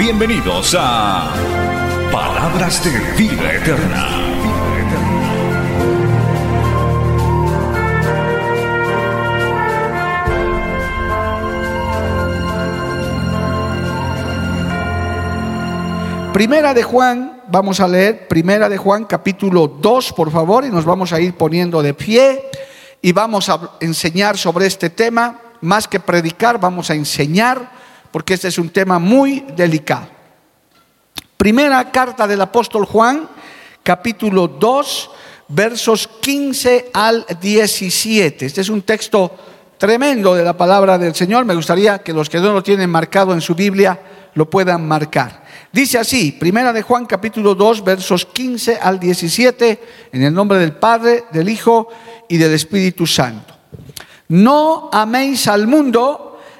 Bienvenidos a Palabras de Vida Eterna. Primera de Juan, vamos a leer Primera de Juan capítulo 2, por favor, y nos vamos a ir poniendo de pie y vamos a enseñar sobre este tema. Más que predicar, vamos a enseñar, porque este es un tema muy delicado. Primera carta del apóstol Juan, capítulo 2, versos 15 al 17. Este es un texto tremendo de la palabra del Señor. Me gustaría que los que no lo tienen marcado en su Biblia lo puedan marcar. Dice así, primera de Juan capítulo 2 versos 15 al 17, en el nombre del Padre, del Hijo y del Espíritu Santo. No améis al mundo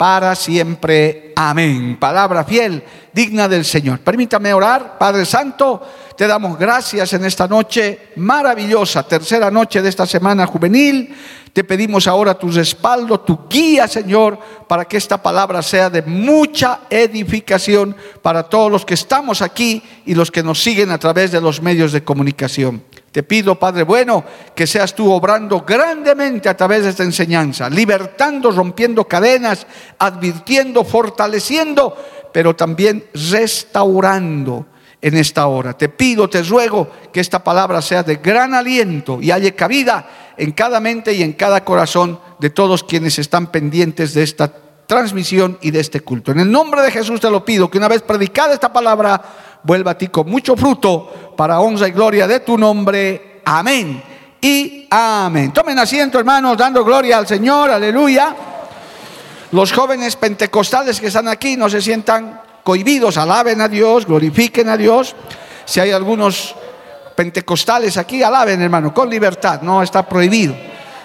para siempre. Amén. Palabra fiel, digna del Señor. Permítame orar, Padre Santo. Te damos gracias en esta noche maravillosa, tercera noche de esta semana juvenil. Te pedimos ahora tu respaldo, tu guía, Señor, para que esta palabra sea de mucha edificación para todos los que estamos aquí y los que nos siguen a través de los medios de comunicación. Te pido, Padre bueno, que seas tú obrando grandemente a través de esta enseñanza, libertando, rompiendo cadenas, advirtiendo, fortaleciendo, pero también restaurando en esta hora. Te pido, te ruego que esta palabra sea de gran aliento y haya cabida en cada mente y en cada corazón de todos quienes están pendientes de esta transmisión y de este culto. En el nombre de Jesús te lo pido, que una vez predicada esta palabra, vuelva a ti con mucho fruto para honra y gloria de tu nombre. Amén y amén. Tomen asiento, hermanos, dando gloria al Señor, aleluya. Los jóvenes pentecostales que están aquí no se sientan cohibidos, alaben a Dios, glorifiquen a Dios. Si hay algunos pentecostales aquí, alaben hermano, con libertad, no está prohibido.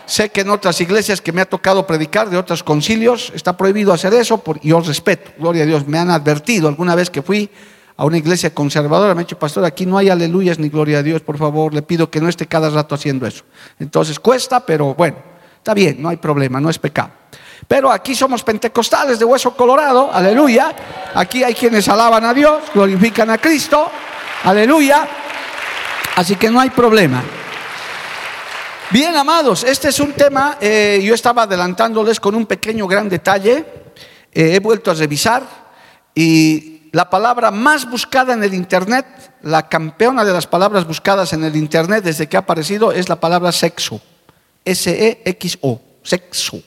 Sé que en otras iglesias que me ha tocado predicar de otros concilios está prohibido hacer eso y yo respeto, gloria a Dios. Me han advertido alguna vez que fui a una iglesia conservadora, me ha dicho, pastor, aquí no hay aleluyas ni gloria a Dios, por favor, le pido que no esté cada rato haciendo eso. Entonces cuesta, pero bueno, está bien, no hay problema, no es pecado. Pero aquí somos pentecostales de hueso colorado, aleluya. Aquí hay quienes alaban a Dios, glorifican a Cristo, aleluya. Así que no hay problema. Bien, amados, este es un tema, eh, yo estaba adelantándoles con un pequeño gran detalle, eh, he vuelto a revisar y la palabra más buscada en el Internet, la campeona de las palabras buscadas en el Internet desde que ha aparecido es la palabra sexo, S-E-X-O, sexo.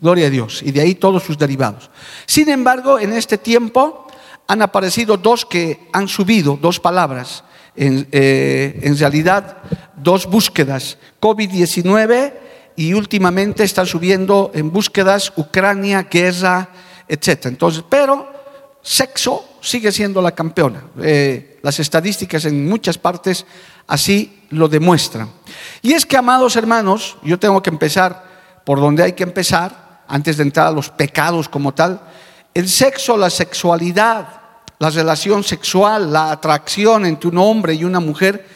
Gloria a Dios. Y de ahí todos sus derivados. Sin embargo, en este tiempo han aparecido dos que han subido, dos palabras. En, eh, realidad, dos búsquedas. COVID-19 y últimamente están subiendo en búsquedas Ucrania, guerra, etc. Entonces, pero sexo sigue siendo la campeona. Eh, las estadísticas en muchas partes así lo demuestran. Y es que, amados hermanos, yo tengo que empezar por donde hay que empezar antes de entrar a los pecados como tal, el sexo, la sexualidad, la relación sexual, la atracción entre un hombre y una mujer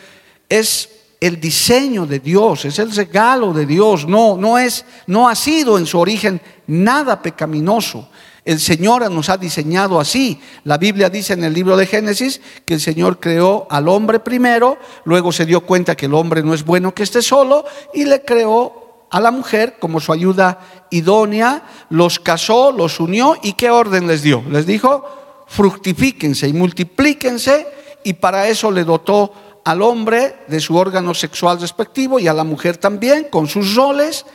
es el diseño de Dios, es el regalo de Dios, no, no es, no ha sido en su origen nada pecaminoso. El Señor nos ha diseñado así. La Biblia dice en el libro de Génesis que el Señor creó al hombre primero, luego se dio cuenta que el hombre no es bueno que esté solo y le creó a la mujer como su ayuda idónea, los casó, los unió y qué orden les dio. Les dijo, fructifíquense y multiplíquense y para eso le dotó al hombre de su órgano sexual respectivo y a la mujer también con sus roles.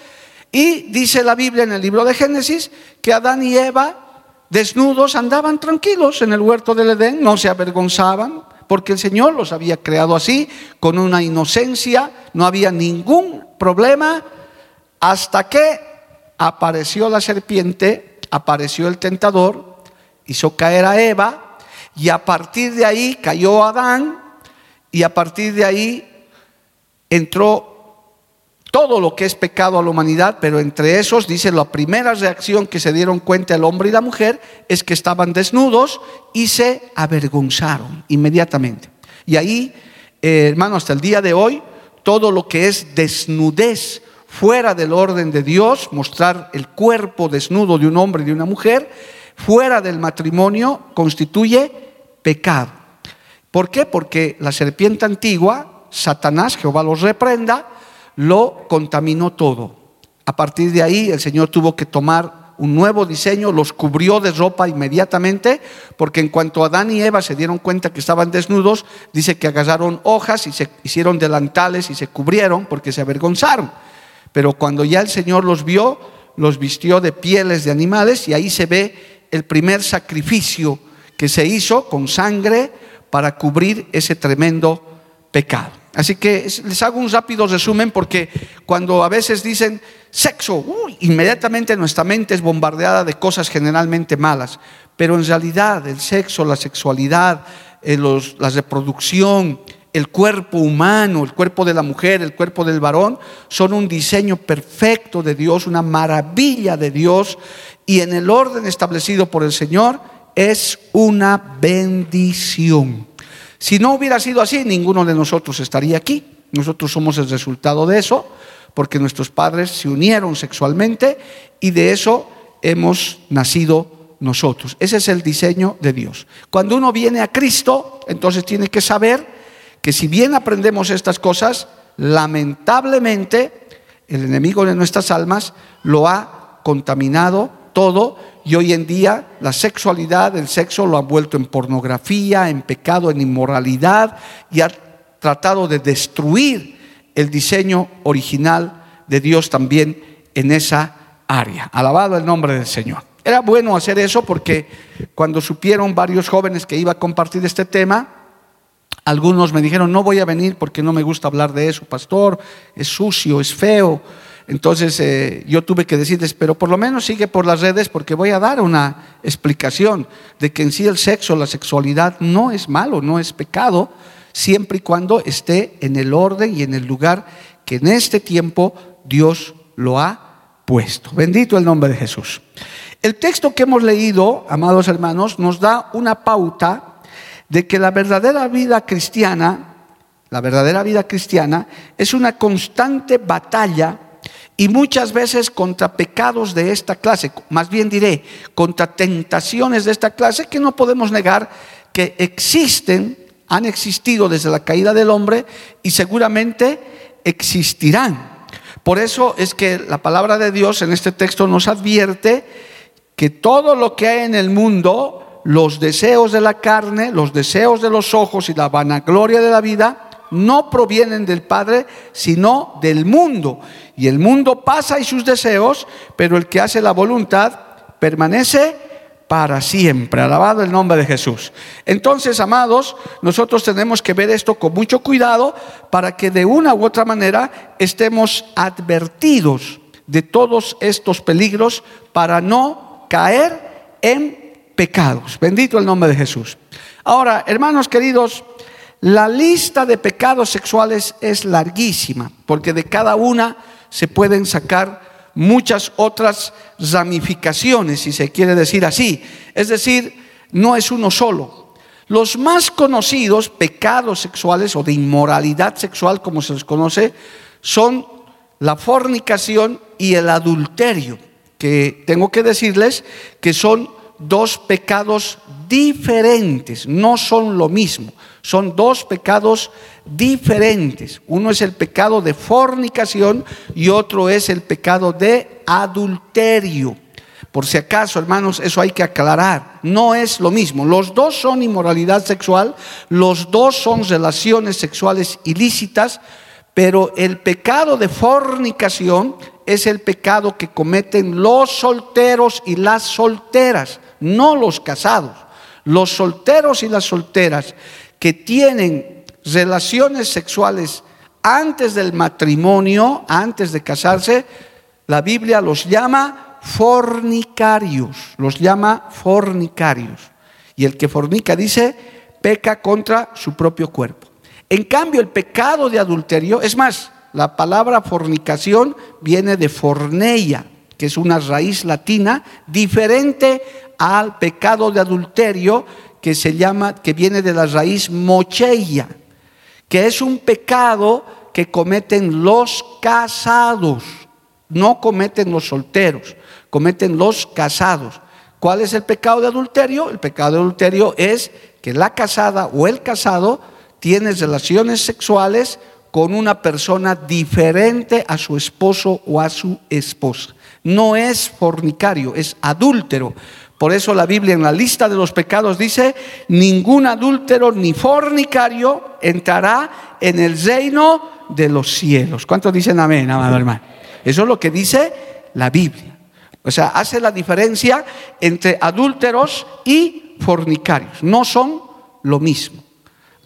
Y dice la Biblia en el libro de Génesis que Adán y Eva desnudos andaban tranquilos en el huerto del Edén, no se avergonzaban, porque el Señor los había creado así, con una inocencia, no había ningún problema, hasta que apareció la serpiente, apareció el tentador, hizo caer a Eva, y a partir de ahí cayó Adán, y a partir de ahí entró todo lo que es pecado a la humanidad, pero entre esos, dice, la primera reacción que se dieron cuenta el hombre y la mujer es que estaban desnudos y se avergonzaron inmediatamente. Y ahí, eh, hermano, hasta el día de hoy, todo lo que es desnudez fuera del orden de Dios, mostrar el cuerpo desnudo de un hombre y de una mujer, fuera del matrimonio, constituye pecado. ¿Por qué? Porque la serpiente antigua, Satanás, Jehová los reprenda, lo contaminó todo. A partir de ahí el Señor tuvo que tomar un nuevo diseño, los cubrió de ropa inmediatamente, porque en cuanto Adán y Eva se dieron cuenta que estaban desnudos, dice que agarraron hojas y se hicieron delantales y se cubrieron porque se avergonzaron. Pero cuando ya el Señor los vio, los vistió de pieles de animales y ahí se ve el primer sacrificio que se hizo con sangre para cubrir ese tremendo pecado. Así que les hago un rápido resumen porque cuando a veces dicen sexo, inmediatamente nuestra mente es bombardeada de cosas generalmente malas. Pero en realidad el sexo, la sexualidad, eh, la reproducción, el cuerpo humano, el cuerpo de la mujer, el cuerpo del varón, son un diseño perfecto de Dios, una maravilla de Dios. Y en el orden establecido por el Señor es una bendición. Si no hubiera sido así, ninguno de nosotros estaría aquí. Nosotros somos el resultado de eso, porque nuestros padres se unieron sexualmente y de eso hemos nacido nosotros. Ese es el diseño de Dios. Cuando uno viene a Cristo, entonces tiene que saber que si bien aprendemos estas cosas, lamentablemente el enemigo de nuestras almas lo ha contaminado todo y hoy en día la sexualidad, el sexo lo han vuelto en pornografía, en pecado, en inmoralidad y ha tratado de destruir el diseño original de Dios también en esa área. Alabado el nombre del Señor. Era bueno hacer eso porque cuando supieron varios jóvenes que iba a compartir este tema, algunos me dijeron, no voy a venir porque no me gusta hablar de eso, pastor, es sucio, es feo. Entonces eh, yo tuve que decirles, pero por lo menos sigue por las redes porque voy a dar una explicación de que en sí el sexo, la sexualidad no es malo, no es pecado, siempre y cuando esté en el orden y en el lugar que en este tiempo Dios lo ha puesto. Bendito el nombre de Jesús. El texto que hemos leído, amados hermanos, nos da una pauta de que la verdadera vida cristiana, la verdadera vida cristiana es una constante batalla y muchas veces contra pecados de esta clase, más bien diré, contra tentaciones de esta clase que no podemos negar que existen, han existido desde la caída del hombre y seguramente existirán. Por eso es que la palabra de Dios en este texto nos advierte que todo lo que hay en el mundo, los deseos de la carne, los deseos de los ojos y la vanagloria de la vida, no provienen del Padre, sino del mundo. Y el mundo pasa y sus deseos, pero el que hace la voluntad permanece para siempre. Alabado el nombre de Jesús. Entonces, amados, nosotros tenemos que ver esto con mucho cuidado para que de una u otra manera estemos advertidos de todos estos peligros para no caer en pecados. Bendito el nombre de Jesús. Ahora, hermanos queridos, la lista de pecados sexuales es larguísima, porque de cada una se pueden sacar muchas otras ramificaciones, si se quiere decir así. Es decir, no es uno solo. Los más conocidos pecados sexuales o de inmoralidad sexual, como se les conoce, son la fornicación y el adulterio, que tengo que decirles que son dos pecados diferentes, no son lo mismo. Son dos pecados diferentes. Uno es el pecado de fornicación y otro es el pecado de adulterio. Por si acaso, hermanos, eso hay que aclarar. No es lo mismo. Los dos son inmoralidad sexual, los dos son relaciones sexuales ilícitas, pero el pecado de fornicación es el pecado que cometen los solteros y las solteras, no los casados. Los solteros y las solteras que tienen relaciones sexuales antes del matrimonio, antes de casarse, la Biblia los llama fornicarios, los llama fornicarios. Y el que fornica dice, peca contra su propio cuerpo. En cambio, el pecado de adulterio, es más, la palabra fornicación viene de forneia, que es una raíz latina diferente al pecado de adulterio que se llama que viene de la raíz mocheia, que es un pecado que cometen los casados, no cometen los solteros, cometen los casados. ¿Cuál es el pecado de adulterio? El pecado de adulterio es que la casada o el casado tiene relaciones sexuales con una persona diferente a su esposo o a su esposa. No es fornicario, es adúltero. Por eso la Biblia en la lista de los pecados dice, ningún adúltero ni fornicario entrará en el reino de los cielos. ¿Cuántos dicen amén, amado hermano? Eso es lo que dice la Biblia. O sea, hace la diferencia entre adúlteros y fornicarios. No son lo mismo.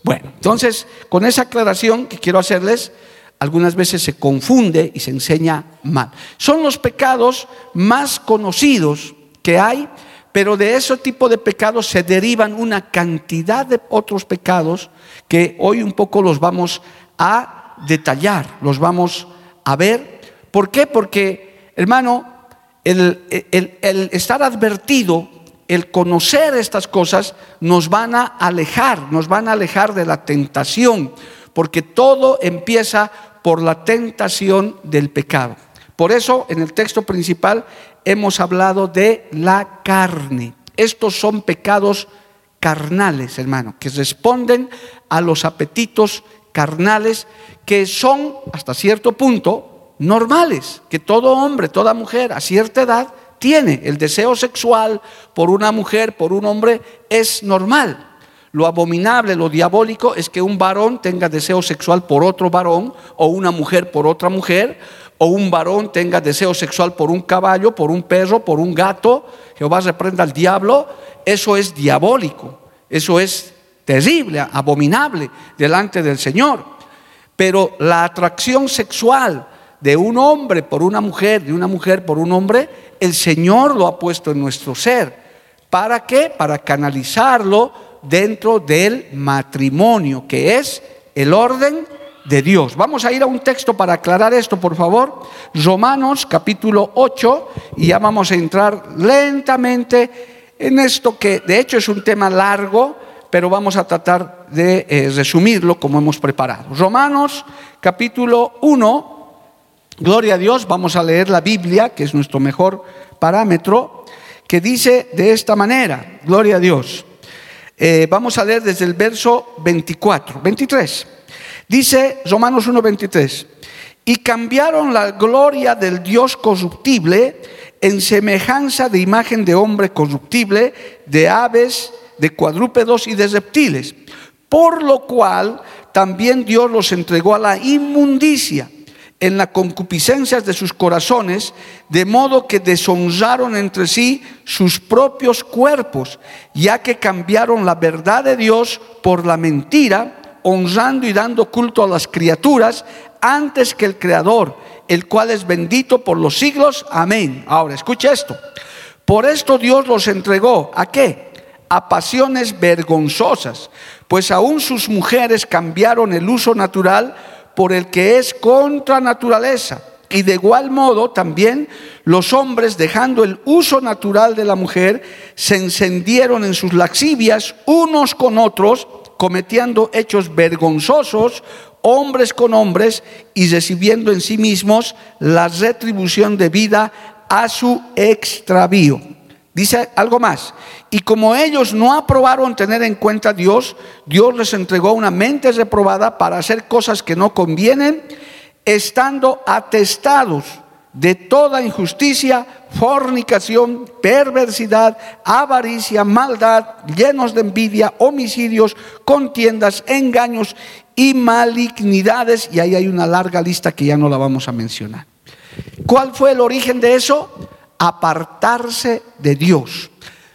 Bueno, entonces, con esa aclaración que quiero hacerles, algunas veces se confunde y se enseña mal. Son los pecados más conocidos que hay, pero de ese tipo de pecados se derivan una cantidad de otros pecados que hoy un poco los vamos a detallar, los vamos a ver. ¿Por qué? Porque, hermano, el, el estar advertido el conocer estas cosas nos van a alejar, nos van a alejar de la tentación, porque todo empieza por la tentación del pecado. Por eso en el texto principal hemos hablado de la carne. Estos son pecados carnales, hermano, que responden a los apetitos carnales que son hasta cierto punto normales, que todo hombre, toda mujer a cierta edad tiene. El deseo sexual por una mujer, por un hombre, es normal. Lo abominable, lo diabólico es que un varón tenga deseo sexual por otro varón, o una mujer por otra mujer, o un varón tenga deseo sexual por un caballo, por un perro, por un gato. Jehová reprenda al diablo. Eso es diabólico. Eso es terrible, abominable delante del Señor. Pero la atracción sexual de un hombre por una mujer, de una mujer por un hombre, el Señor lo ha puesto en nuestro ser. ¿Para qué? Para canalizarlo dentro del matrimonio, que es el orden de Dios. Vamos a ir a un texto para aclarar esto, por favor. Romanos capítulo 8, y ya vamos a entrar lentamente en esto que de hecho es un tema largo, pero vamos a tratar de eh, resumirlo como hemos preparado. Romanos capítulo 1, Gloria a Dios, vamos a leer la Biblia, que es nuestro mejor parámetro, que dice de esta manera, gloria a Dios. Eh, vamos a leer desde el verso 24, 23. Dice Romanos 1, 23. Y cambiaron la gloria del Dios corruptible en semejanza de imagen de hombre corruptible, de aves, de cuadrúpedos y de reptiles. Por lo cual también Dios los entregó a la inmundicia en las concupiscencias de sus corazones, de modo que deshonraron entre sí sus propios cuerpos, ya que cambiaron la verdad de Dios por la mentira, honrando y dando culto a las criaturas antes que el Creador, el cual es bendito por los siglos. Amén. Ahora, escucha esto. Por esto Dios los entregó. ¿A qué? A pasiones vergonzosas, pues aún sus mujeres cambiaron el uso natural por el que es contra naturaleza. Y de igual modo también los hombres, dejando el uso natural de la mujer, se encendieron en sus laxivias unos con otros, cometiendo hechos vergonzosos, hombres con hombres, y recibiendo en sí mismos la retribución de vida a su extravío. Dice algo más. Y como ellos no aprobaron tener en cuenta a Dios, Dios les entregó una mente reprobada para hacer cosas que no convienen, estando atestados de toda injusticia, fornicación, perversidad, avaricia, maldad, llenos de envidia, homicidios, contiendas, engaños y malignidades. Y ahí hay una larga lista que ya no la vamos a mencionar. ¿Cuál fue el origen de eso? Apartarse de Dios.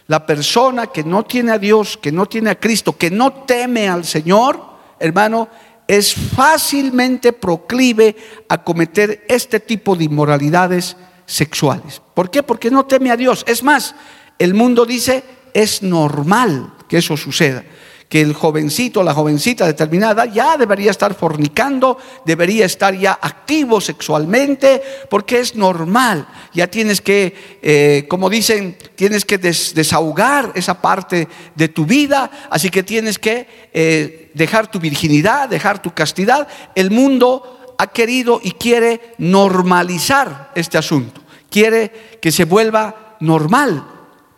La persona que no tiene a Dios, que no tiene a Cristo, que no teme al Señor, hermano, es fácilmente proclive a cometer este tipo de inmoralidades sexuales. ¿Por qué? Porque no teme a Dios. Es más, el mundo dice, es normal que eso suceda que el jovencito, la jovencita determinada ya debería estar fornicando, debería estar ya activo sexualmente, porque es normal. Ya tienes que, eh, como dicen, tienes que desahogar esa parte de tu vida, así que tienes que eh, dejar tu virginidad, dejar tu castidad. El mundo ha querido y quiere normalizar este asunto, quiere que se vuelva normal,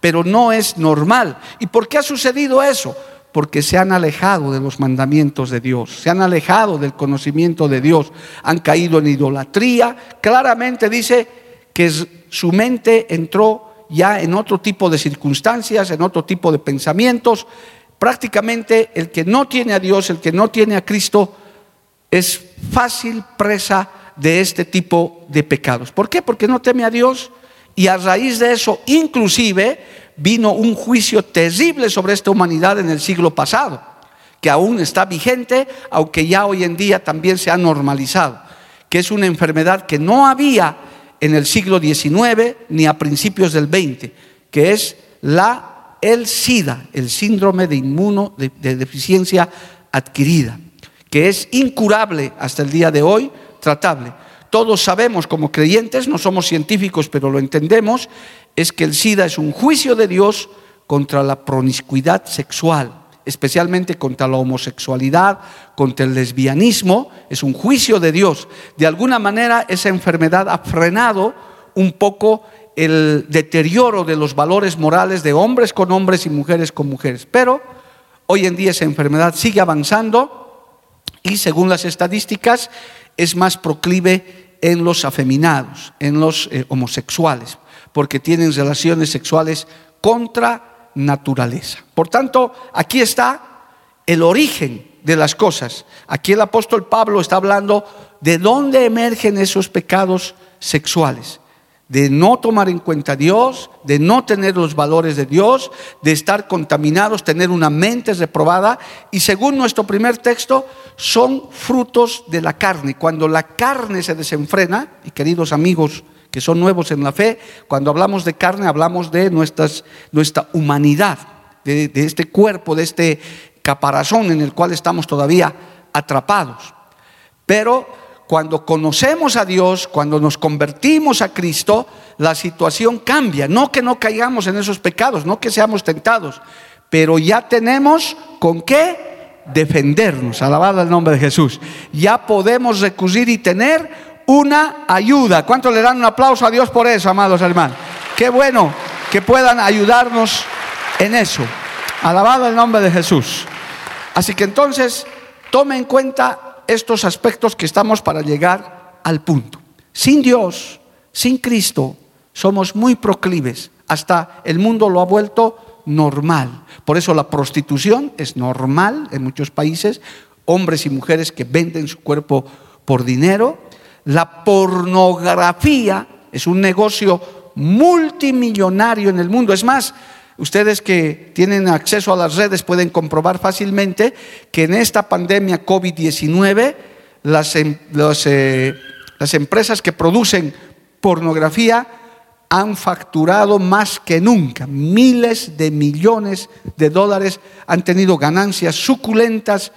pero no es normal. ¿Y por qué ha sucedido eso? Porque se han alejado de los mandamientos de Dios, se han alejado del conocimiento de Dios, han caído en idolatría. Claramente dice que su mente entró ya en otro tipo de circunstancias, en otro tipo de pensamientos. Prácticamente el que no tiene a Dios, el que no tiene a Cristo, es fácil presa de este tipo de pecados. ¿Por qué? Porque no teme a Dios y a raíz de eso, inclusive, vino un juicio terrible sobre esta humanidad en el siglo pasado, que aún está vigente, aunque ya hoy en día también se ha normalizado, que es una enfermedad que no había en el siglo XIX ni a principios del XX, que es la el SIDA, el síndrome de inmuno de, adquirida, que es incurable hasta el día de hoy, tratable. Todos sabemos como creyentes, no somos científicos, pero lo entendemos, es que el SIDA es un juicio de Dios contra la promiscuidad sexual, especialmente contra la homosexualidad, contra el lesbianismo, es un juicio de Dios. De alguna manera esa enfermedad ha frenado un poco el deterioro de los valores morales de hombres con hombres y mujeres con mujeres. Pero hoy en día esa enfermedad sigue avanzando y según las estadísticas es más proclive en los afeminados, en los eh, homosexuales porque tienen relaciones sexuales contra naturaleza. Por tanto, aquí está el origen de las cosas. Aquí el apóstol Pablo está hablando de dónde emergen esos pecados sexuales. De no tomar en cuenta a Dios, de no tener los valores de Dios, de estar contaminados, tener una mente reprobada. Y según nuestro primer texto, son frutos de la carne. Cuando la carne se desenfrena, y queridos amigos, que son nuevos en la fe. Cuando hablamos de carne, hablamos de nuestra humanidad, de, de este cuerpo, de este caparazón en el cual estamos todavía atrapados. Pero cuando conocemos a Dios, cuando nos convertimos a Cristo, la situación cambia. No que no caigamos en esos pecados, no que seamos tentados, pero ya tenemos con qué defendernos. Alabado el nombre de Jesús. Ya podemos recurrir y tener una ayuda. ¿Cuánto le dan un aplauso a Dios por eso, amados hermanos? Qué bueno que puedan ayudarnos en eso. Alabado el nombre de Jesús. Así que entonces, tome en cuenta estos aspectos que estamos para llegar al punto. Sin Dios, sin Cristo, somos muy proclives. Hasta el mundo lo ha vuelto normal. Por eso la prostitución es normal en muchos países. Hombres y mujeres que venden su cuerpo por dinero la pornografía es un negocio multimillonario en el mundo. Es más, ustedes que tienen acceso a las redes pueden comprobar fácilmente que en esta pandemia COVID-19 las, em, eh, las empresas que producen pornografía han facturado más que nunca. Miles de millones de dólares han tenido ganancias suculentas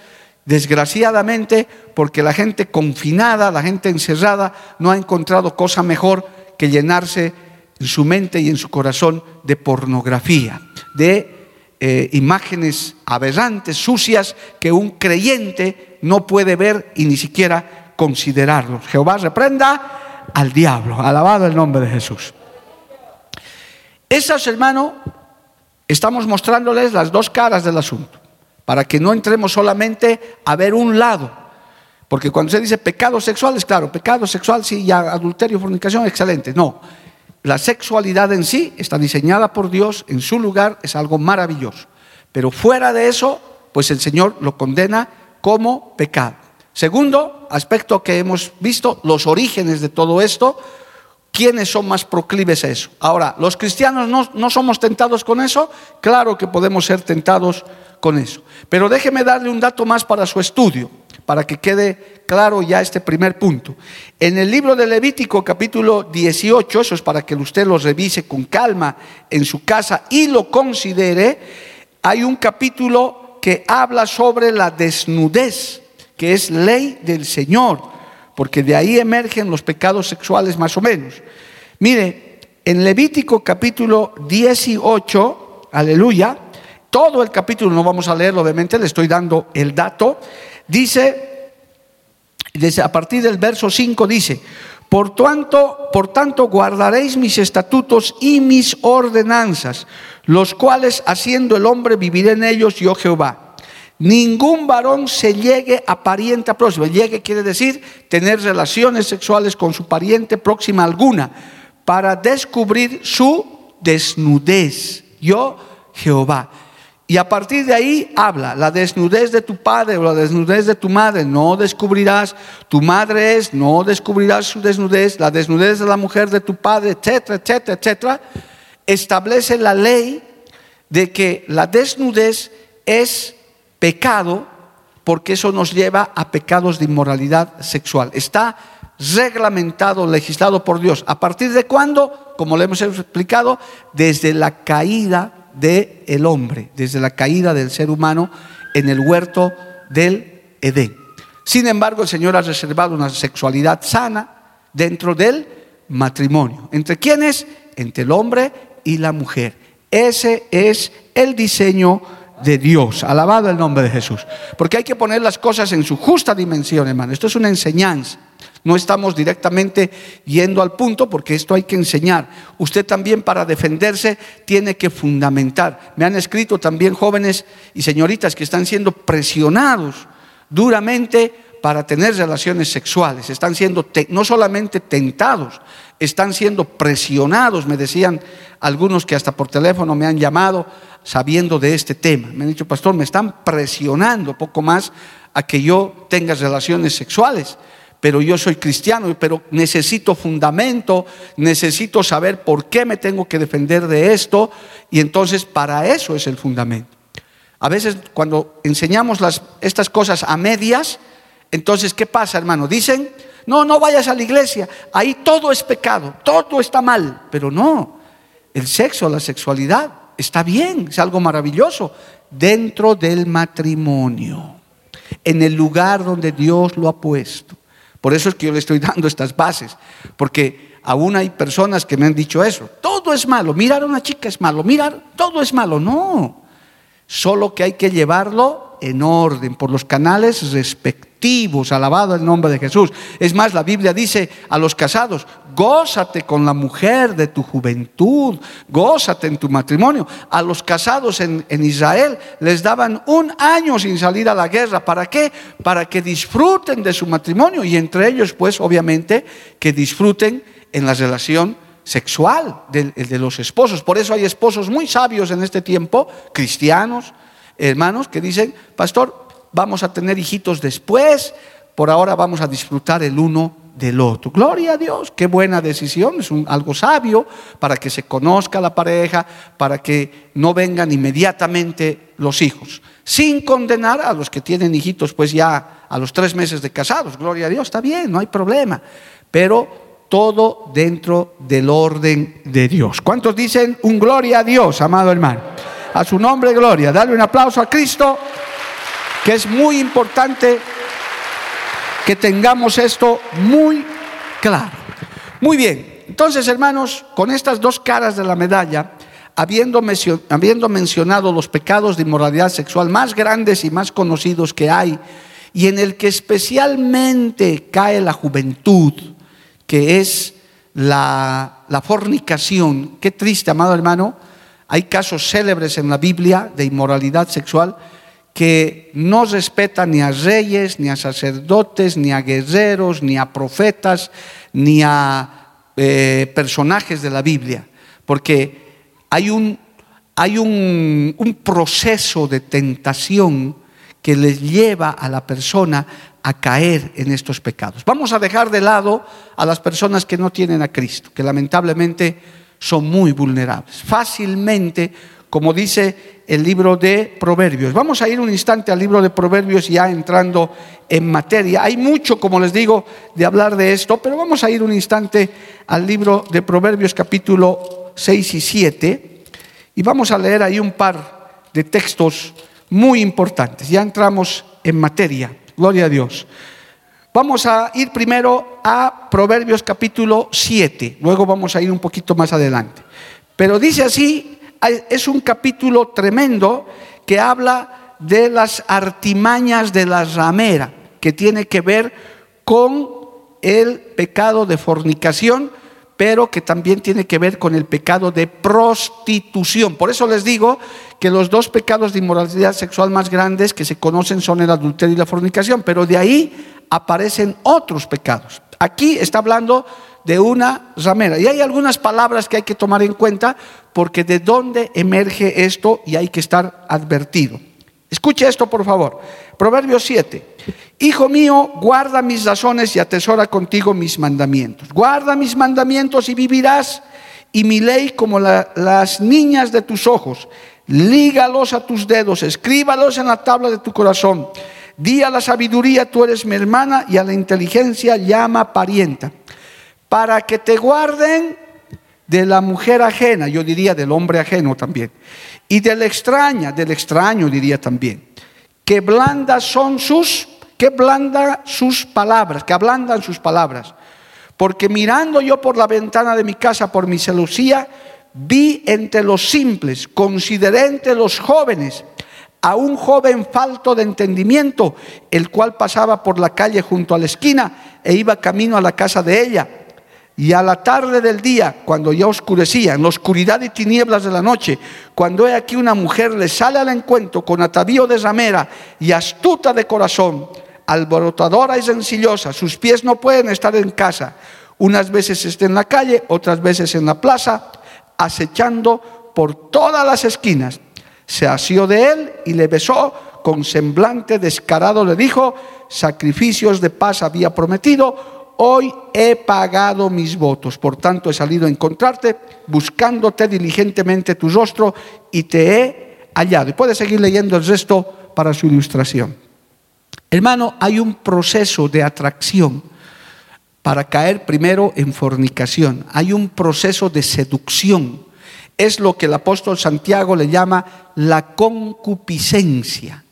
Desgraciadamente, porque la gente confinada, la gente encerrada, no ha encontrado cosa mejor que llenarse en su mente y en su corazón de pornografía, de eh, imágenes aberrantes, sucias, que un creyente no puede ver y ni siquiera considerarlos. Jehová reprenda al diablo. Alabado el nombre de Jesús. Esas, hermano, estamos mostrándoles las dos caras del asunto para que no entremos solamente a ver un lado. Porque cuando se dice pecado sexual, es claro, pecado sexual, sí, ya adulterio, fornicación, excelente. No, la sexualidad en sí está diseñada por Dios, en su lugar es algo maravilloso. Pero fuera de eso, pues el Señor lo condena como pecado. Segundo aspecto que hemos visto, los orígenes de todo esto, ¿quiénes son más proclives a eso? Ahora, ¿los cristianos no, no somos tentados con eso? Claro que podemos ser tentados Pero déjeme darle un dato más para su estudio para que quede claro ya este primer punto. En el libro de Levítico capítulo 18, eso es para que usted lo revise con calma en su casa y lo considere, hay un capítulo que habla sobre la desnudez, que es ley del Señor, porque de ahí emergen los pecados sexuales más o menos. Mire, en Levítico capítulo 18, aleluya, todo el capítulo no vamos a leerlo, obviamente, le estoy dando el dato. Dice, desde, a partir del verso 5 dice, por tanto, por tanto guardaréis mis estatutos y mis ordenanzas, los cuales haciendo el hombre viviré en ellos yo Jehová. Ningún varón se llegue a pariente próximo. Llegue quiere decir tener relaciones sexuales con su pariente próxima alguna para descubrir su desnudez. Yo Jehová. Y a partir de ahí habla, la desnudez de tu padre o la desnudez de tu madre, no descubrirás, tu madre es, no descubrirás su desnudez, la desnudez de la mujer de tu padre, etcétera, etcétera, etcétera. Establece la ley de que la desnudez es pecado porque eso nos lleva a pecados de inmoralidad sexual. Está reglamentado, legislado por Dios. ¿A partir de cuándo? Como le hemos explicado, desde la caída del el hombre, desde la caída del ser humano en el huerto del Edén. Sin embargo, el Señor ha reservado una sexualidad sana dentro del matrimonio. ¿Entre quiénes? Entre el hombre y la mujer. Ese es el diseño de Dios. Alabado el nombre de Jesús. Porque hay que poner las cosas en su justa dimensión, hermano. Esto es una enseñanza. No estamos directamente yendo al punto porque esto hay que enseñar. Usted también para defenderse tiene que fundamentar. Me han escrito también jóvenes y señoritas que están siendo presionados duramente para tener relaciones sexuales. Están siendo no solamente tentados, están siendo presionados. Me decían algunos que hasta por teléfono me han llamado sabiendo de este tema. Me han dicho, pastor, me están presionando poco más a que yo tenga relaciones sexuales pero yo soy cristiano, pero necesito fundamento, necesito saber por qué me tengo que defender de esto, y entonces para eso es el fundamento. A veces cuando enseñamos estas cosas a medias, entonces ¿qué pasa, hermano? Dicen, no, no vayas a la iglesia, ahí todo es pecado, todo está mal, pero no, el sexo, la sexualidad está bien, es algo maravilloso, dentro del matrimonio, en el lugar donde Dios lo ha puesto. Por eso es que yo le estoy dando estas bases, porque aún hay personas que me han dicho eso. Todo es malo, mirar a una chica es malo, mirar, todo es malo. No, solo que hay que llevarlo en orden, por los canales respectivos, alabado el nombre de Jesús. Es más, la Biblia dice a los casados, gózate con la mujer de tu juventud, gózate en tu matrimonio. A los casados en, Israel les daban un año sin salir a la guerra. ¿Para qué? Para que disfruten de su matrimonio y entre ellos, pues, obviamente, que disfruten en la relación sexual de, de los esposos. Por eso hay esposos muy sabios en este tiempo, cristianos, hermanos, que dicen, pastor, vamos a tener hijitos después, por ahora vamos a disfrutar el uno del otro. Gloria a Dios, qué buena decisión, es algo sabio para que se conozca la pareja, para que no vengan inmediatamente los hijos, sin condenar a los que tienen hijitos pues ya a los tres meses de casados. Gloria a Dios, está bien, no hay problema, pero todo dentro del orden de Dios. ¿Cuántos dicen un gloria a Dios, amado hermano? A su nombre, gloria. Dale un aplauso a Cristo, que es muy importante que tengamos esto muy claro. Muy bien, entonces hermanos, con estas dos caras de la medalla, habiendo, mencionado los pecados de inmoralidad sexual más grandes y más conocidos que hay, y en el que especialmente cae la juventud, que es la, la fornicación. Qué triste, amado hermano. Hay casos célebres en la Biblia de inmoralidad sexual que no respeta ni a reyes, ni a sacerdotes, ni a guerreros, ni a profetas, ni a eh, personajes de la Biblia, porque hay un, hay un proceso de tentación que les lleva a la persona a caer en estos pecados. Vamos a dejar de lado a las personas que no tienen a Cristo, que lamentablemente son muy vulnerables. Fácilmente como dice el libro de Proverbios. Vamos a ir un instante al libro de Proverbios ya entrando en materia. Hay mucho, como les digo, de hablar de esto, pero vamos a ir un instante al libro de Proverbios capítulo 6 y 7 y vamos a leer ahí un par de textos muy importantes. Ya entramos en materia. Gloria a Dios. Vamos a ir primero a Proverbios capítulo 7, luego vamos a ir un poquito más adelante. Pero dice así es un capítulo tremendo que habla de las artimañas de la ramera, que tiene que ver con el pecado de fornicación, pero que también tiene que ver con el pecado de prostitución. Por eso les digo que los dos pecados de inmoralidad sexual más grandes que se conocen son el adulterio y la fornicación, pero de ahí aparecen otros pecados. Aquí está hablando de una ramera. Y hay algunas palabras que hay que tomar en cuenta porque de dónde emerge esto y hay que estar advertido. Escuche esto, por favor. Proverbio 7. Hijo mío, guarda mis razones y atesora contigo mis mandamientos. Guarda mis mandamientos y vivirás, y mi ley como las niñas de tus ojos. Lígalos a tus dedos, escríbalos en la tabla de tu corazón. Di a la sabiduría, tú eres mi hermana, y a la inteligencia llama parienta para que te guarden de la mujer ajena, yo diría del hombre ajeno también, y de la extraña, del extraño diría también, que blandas son sus, que blanda sus palabras, que ablandan sus palabras. Porque mirando yo por la ventana de mi casa por mi celosía, vi entre los simples, consideré entre los jóvenes, a un joven falto de entendimiento, el cual pasaba por la calle junto a la esquina e iba camino a la casa de ella y a la tarde del día, cuando ya oscurecía, en la oscuridad y tinieblas de la noche, cuando he aquí una mujer le sale al encuentro con atavío de ramera y astuta de corazón, alborotadora y sencillosa, sus pies no pueden estar en casa, unas veces está en la calle, otras veces en la plaza, acechando por todas las esquinas. Se asió de él y le besó con semblante descarado, le dijo, sacrificios de paz había prometido, hoy he pagado mis votos, por tanto he salido a encontrarte, buscándote diligentemente tu rostro y te he hallado. Y puedes seguir leyendo el resto para su ilustración. Hermano, hay un proceso de atracción para caer primero en fornicación. Hay un proceso de seducción. Es lo que el apóstol Santiago le llama la concupiscencia.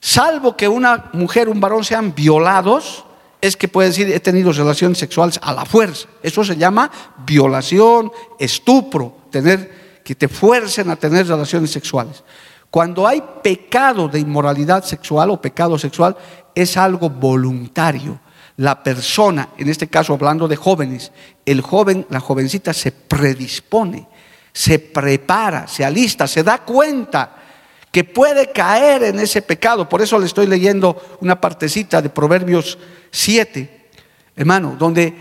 Salvo que una mujer, un varón sean violados, es que puede decir, he tenido relaciones sexuales a la fuerza. Eso se llama violación, estupro, tener, que te fuercen a tener relaciones sexuales. Cuando hay pecado de inmoralidad sexual o pecado sexual, es algo voluntario. La persona, en este caso hablando de jóvenes, el joven, la jovencita se predispone, se prepara, se alista, se da cuenta que puede caer en ese pecado. Por eso le estoy leyendo una partecita de Proverbios 7, hermano, donde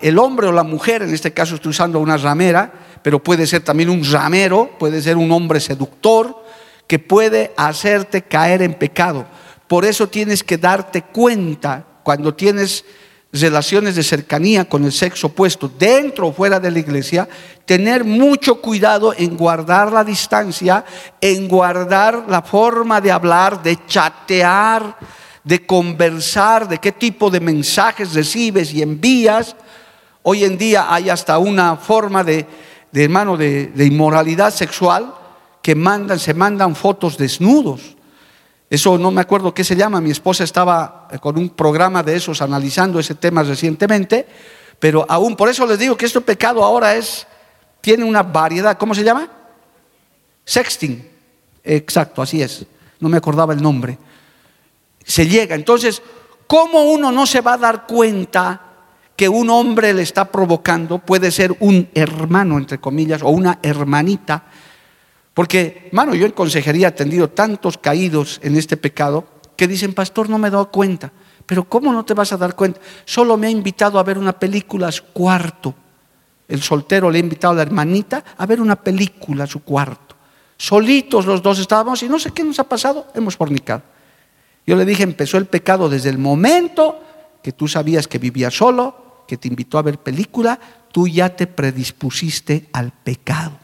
el hombre o la mujer, en este caso estoy usando una ramera, pero puede ser también un ramero, puede ser un hombre seductor, que puede hacerte caer en pecado. Por eso tienes que darte cuenta cuando tienes relaciones de cercanía con el sexo opuesto, dentro o fuera de la iglesia, tener mucho cuidado en guardar la distancia, en guardar la forma de hablar, de chatear, de conversar, de qué tipo de mensajes recibes y envías. Hoy en día hay hasta una forma de, hermano, de, de inmoralidad sexual que mandan, se mandan fotos desnudos eso no me acuerdo qué se llama. Mi esposa estaba con un programa de esos analizando ese tema recientemente, pero aún por eso les digo que este pecado ahora es, tiene una variedad. ¿Cómo se llama? Sexting. Exacto, así es. No me acordaba el nombre. Se llega. Entonces, ¿cómo uno no se va a dar cuenta que un hombre le está provocando? Puede ser un hermano, entre comillas, o una hermanita Porque, hermano, yo en consejería he atendido tantos caídos en este pecado que dicen, pastor, no me he dado cuenta. Pero ¿cómo no te vas a dar cuenta? Solo me ha invitado a ver una película a su cuarto. El soltero le ha invitado a la hermanita a ver una película a su cuarto. Solitos los dos estábamos y no sé qué nos ha pasado, hemos fornicado. Yo le dije, empezó el pecado desde el momento que tú sabías que vivía solo, que te invitó a ver película, tú ya te predispusiste al pecado.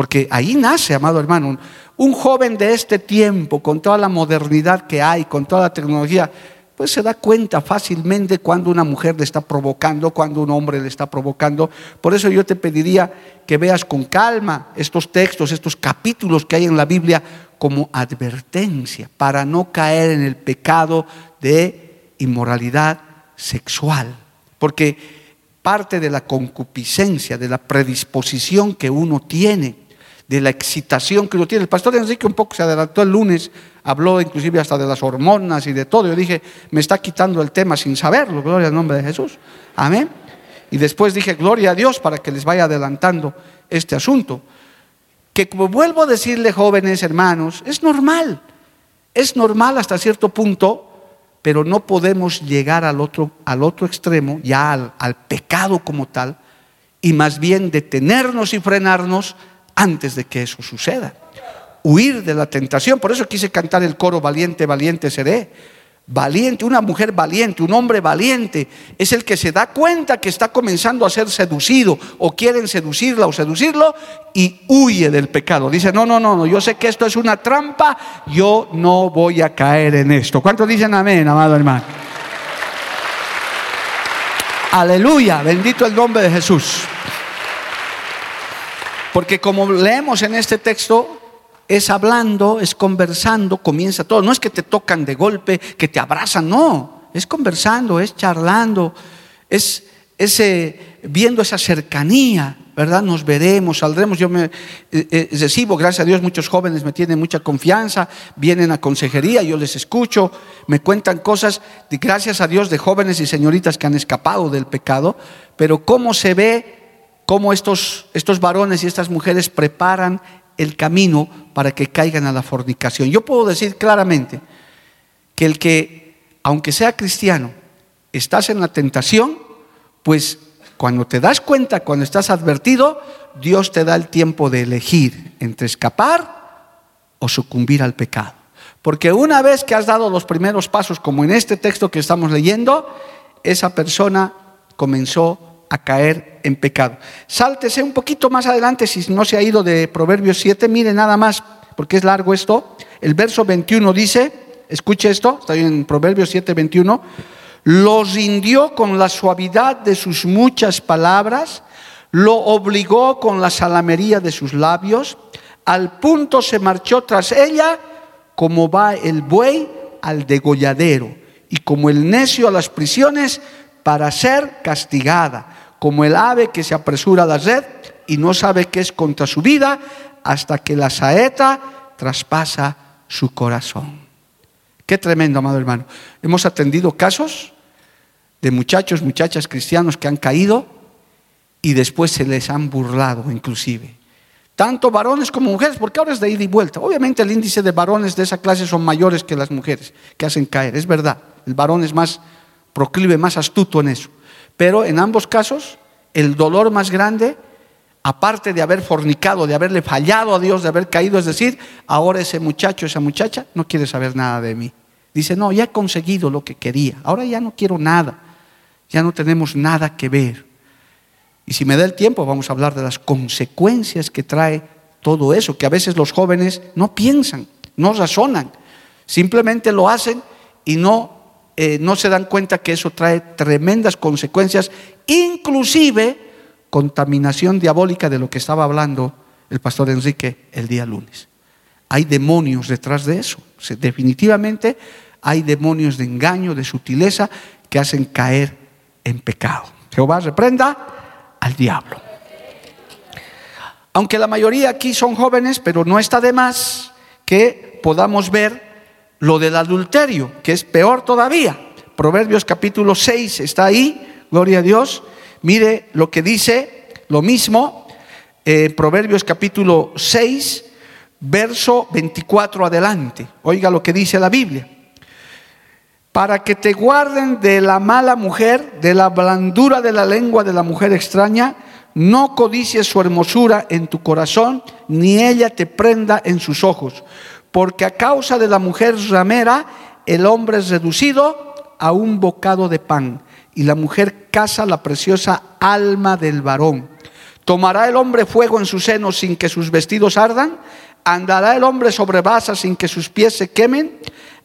Porque ahí nace, amado hermano, un, joven de este tiempo, con toda la modernidad que hay, con toda la tecnología, pues se da cuenta fácilmente cuando una mujer le está provocando, cuando un hombre le está provocando. Por eso yo te pediría que veas con calma estos textos, estos capítulos que hay en la Biblia como advertencia para no caer en el pecado de inmoralidad sexual. Porque parte de la concupiscencia, de la predisposición que uno tiene, de la excitación que uno tiene. El pastor Enrique un poco se adelantó el lunes, habló inclusive hasta de las hormonas y de todo. Yo dije, me está quitando el tema sin saberlo, gloria al nombre de Jesús. Amén. Y después dije, gloria a Dios para que les vaya adelantando este asunto que como vuelvo a decirle jóvenes hermanos, es normal, es normal hasta cierto punto, pero no podemos llegar al otro, al otro extremo, ya al, al pecado como tal, y más bien detenernos y frenarnos antes de que eso suceda. Huir de la tentación, por eso quise cantar el coro Valiente, valiente seré Valiente, una mujer valiente, un hombre valiente, es el que se da cuenta que está comenzando a ser seducido o quieren seducirla o seducirlo y huye del pecado. Dice, no, no, no, no, yo sé que esto es una trampa, yo no voy a caer en esto. ¿Cuántos dicen amén, amado hermano? Aleluya, bendito el nombre de Jesús. Porque como leemos en este texto, es hablando, es conversando, comienza todo. No es que te tocan de golpe, que te abrazan, no. Es conversando, es charlando, es, ese viendo esa cercanía, ¿verdad? Nos veremos, saldremos. Yo me eh, eh, recibo, gracias a Dios, muchos jóvenes me tienen mucha confianza, vienen a consejería, yo les escucho, me cuentan cosas, gracias a Dios, de jóvenes y señoritas que han escapado del pecado, pero cómo se ve cómo estos, estos varones y estas mujeres preparan el camino para que caigan a la fornicación. Yo puedo decir claramente que el que, aunque sea cristiano, estás en la tentación, pues cuando te das cuenta, cuando estás advertido, Dios te da el tiempo de elegir entre escapar o sucumbir al pecado. Porque una vez que has dado los primeros pasos, como en este texto que estamos leyendo, esa persona comenzó a caer en pecado. Sáltese un poquito más adelante si no se ha ido de Proverbios 7, mire nada más, porque es largo esto. El verso 21 dice, escuche esto, está en Proverbios 7, 21, los rindió con la suavidad de sus muchas palabras, lo obligó con la salamería de sus labios, al punto se marchó tras ella como va el buey al degolladero y como el necio a las prisiones para ser castigada como el ave que se apresura a la red y no sabe qué es contra su vida hasta que la saeta traspasa su corazón. Qué tremendo, amado hermano. Hemos atendido casos de muchachos, muchachas cristianos que han caído y después se les han burlado inclusive. Tanto varones como mujeres, porque ahora es de ida y vuelta. Obviamente el índice de varones de esa clase son mayores que las mujeres que hacen caer, es verdad. El varón es más proclive, más astuto en eso. Pero en ambos casos, el dolor más grande, aparte de haber fornicado, de haberle fallado a Dios, de haber caído, es decir, ahora ese muchacho, esa muchacha, no quiere saber nada de mí. Dice, no, ya he conseguido lo que quería, ahora ya no quiero nada, ya no tenemos nada que ver. Y si me da el tiempo, vamos a hablar de las consecuencias que trae todo eso, que a veces los jóvenes no piensan, no razonan, simplemente lo hacen y no eh, no se dan cuenta que eso trae tremendas consecuencias, inclusive contaminación diabólica de lo que estaba hablando el pastor Enrique el día lunes. Hay demonios detrás de eso. Definitivamente hay demonios de engaño, de sutileza, que hacen caer en pecado. Jehová reprenda al diablo. Aunque la mayoría aquí son jóvenes, pero no está de más que podamos ver lo del adulterio, que es peor todavía. Proverbios capítulo 6 está ahí, gloria a Dios. Mire lo que dice, lo mismo, eh, Proverbios capítulo 6, verso 24 adelante. Oiga lo que dice la Biblia. Para que te guarden de la mala mujer, de la blandura de la lengua de la mujer extraña, no codicies su hermosura en tu corazón, ni ella te prenda en sus ojos, porque a causa de la mujer ramera, el hombre es reducido a un bocado de pan, y la mujer caza la preciosa alma del varón. ¿Tomará el hombre fuego en su seno sin que sus vestidos ardan? ¿Andará el hombre sobre basas sin que sus pies se quemen?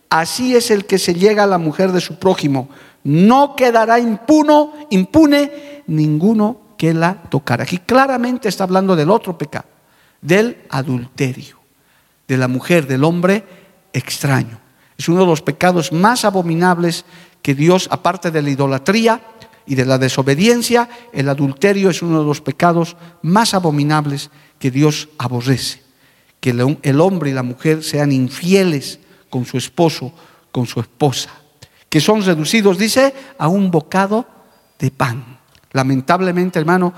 Así es el que se llega a la mujer de su prójimo. No quedará impuno, impune ninguno que la tocara. Aquí claramente está hablando del otro pecado, del adulterio, de la mujer, del hombre extraño. Es uno de los pecados más abominables que Dios, aparte de la idolatría y de la desobediencia, el adulterio es uno de los pecados más abominables que Dios aborrece. Que el hombre y la mujer sean infieles con su esposo, con su esposa, que son reducidos, dice, a un bocado de pan. Lamentablemente, hermano,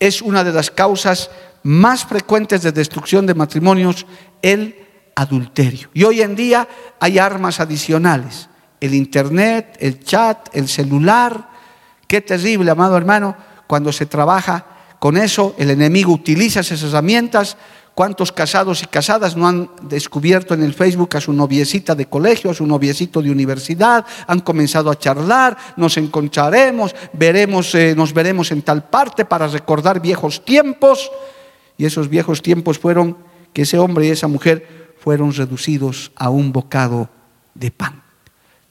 es una de las causas más frecuentes de destrucción de matrimonios el adulterio. Y hoy en día hay armas adicionales, el internet, el chat, el celular. Qué terrible, amado hermano, cuando se trabaja con eso, el enemigo utiliza esas herramientas ¿Cuántos casados y casadas no han descubierto en el Facebook a su noviecita de colegio, a su noviecito de universidad? Han comenzado a charlar, nos encontraremos, veremos, eh, nos veremos en tal parte para recordar viejos tiempos. Y esos viejos tiempos fueron que ese hombre y esa mujer fueron reducidos a un bocado de pan.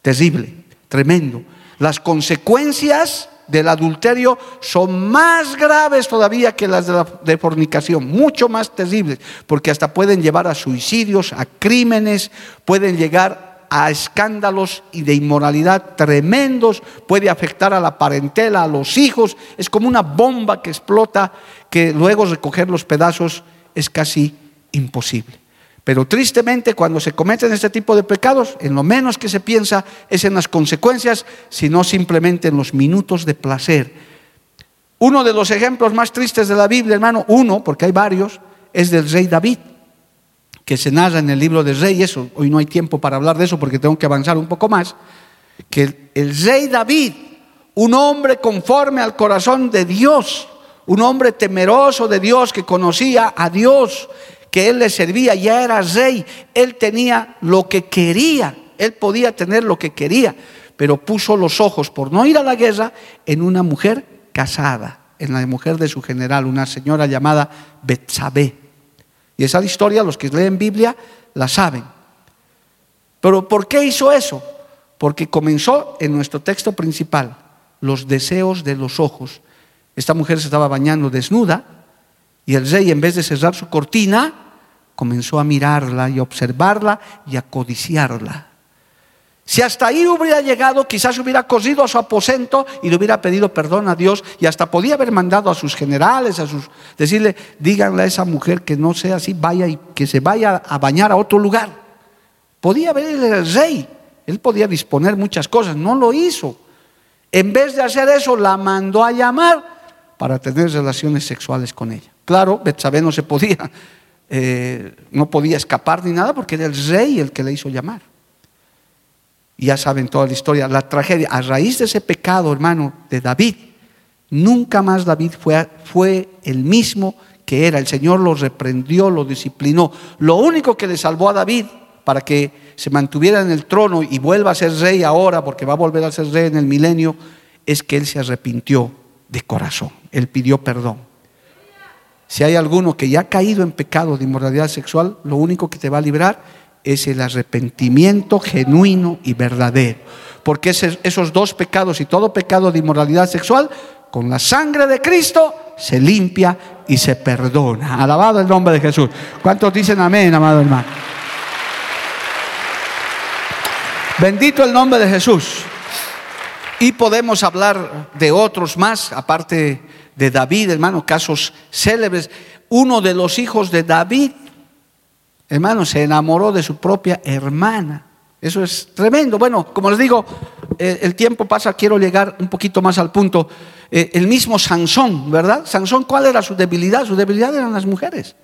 Terrible, tremendo. Las consecuencias del adulterio son más graves todavía que las de la fornicación, mucho más terribles, porque hasta pueden llevar a suicidios, a crímenes, pueden llegar a escándalos y de inmoralidad tremendos, puede afectar a la parentela, a los hijos, es como una bomba que explota que luego recoger los pedazos es casi imposible. Pero tristemente cuando se cometen este tipo de pecados, en lo menos que se piensa es en las consecuencias, sino simplemente en los minutos de placer. Uno de los ejemplos más tristes de la Biblia, hermano, uno, porque hay varios, es del rey David, que se narra en el libro de Reyes, hoy no hay tiempo para hablar de eso porque tengo que avanzar un poco más, que el rey David, un hombre conforme al corazón de Dios, un hombre temeroso de Dios que conocía a Dios, que él le servía, ya era rey, él tenía lo que quería, él podía tener lo que quería, pero puso los ojos por no ir a la guerra en una mujer casada, en la mujer de su general, una señora llamada Betsabé. Y esa historia, los que leen Biblia, la saben. Pero ¿por qué hizo eso? Porque comenzó en nuestro texto principal, los deseos de los ojos. Esta mujer se estaba bañando desnuda y el rey en vez de cerrar su cortina, comenzó a mirarla y observarla y a codiciarla. Si hasta ahí hubiera llegado, quizás hubiera corrido a su aposento y le hubiera pedido perdón a Dios y hasta podía haber mandado a sus generales, a sus decirle, díganle a esa mujer que no sea así, vaya y que se vaya a bañar a otro lugar. Podía haber el rey, él podía disponer muchas cosas, no lo hizo. En vez de hacer eso, la mandó a llamar para tener relaciones sexuales con ella. Claro, Betsabé no se podía eh, no podía escapar ni nada porque era el rey el que le hizo llamar. Ya saben toda la historia, la tragedia. A raíz de ese pecado, hermano, de David, nunca más David fue, fue el mismo que era. El Señor lo reprendió, lo disciplinó. Lo único que le salvó a David para que se mantuviera en el trono y vuelva a ser rey ahora, porque va a volver a ser rey en el milenio, es que él se arrepintió de corazón. Él pidió perdón. Si hay alguno que ya ha caído en pecado de inmoralidad sexual, lo único que te va a librar es el arrepentimiento genuino y verdadero. Porque esos dos pecados y todo pecado de inmoralidad sexual, con la sangre de Cristo se limpia y se perdona. Alabado el nombre de Jesús. ¿Cuántos dicen amén, amado hermano? Bendito el nombre de Jesús. Y podemos hablar de otros más, aparte de David, hermano, casos célebres. Uno de los hijos de David, hermano, se enamoró de su propia hermana. Eso es tremendo. Bueno, como les digo, eh, el tiempo pasa, quiero llegar un poquito más al punto. Eh, el mismo Sansón, ¿verdad? Sansón, ¿cuál era su debilidad? Su debilidad eran las mujeres.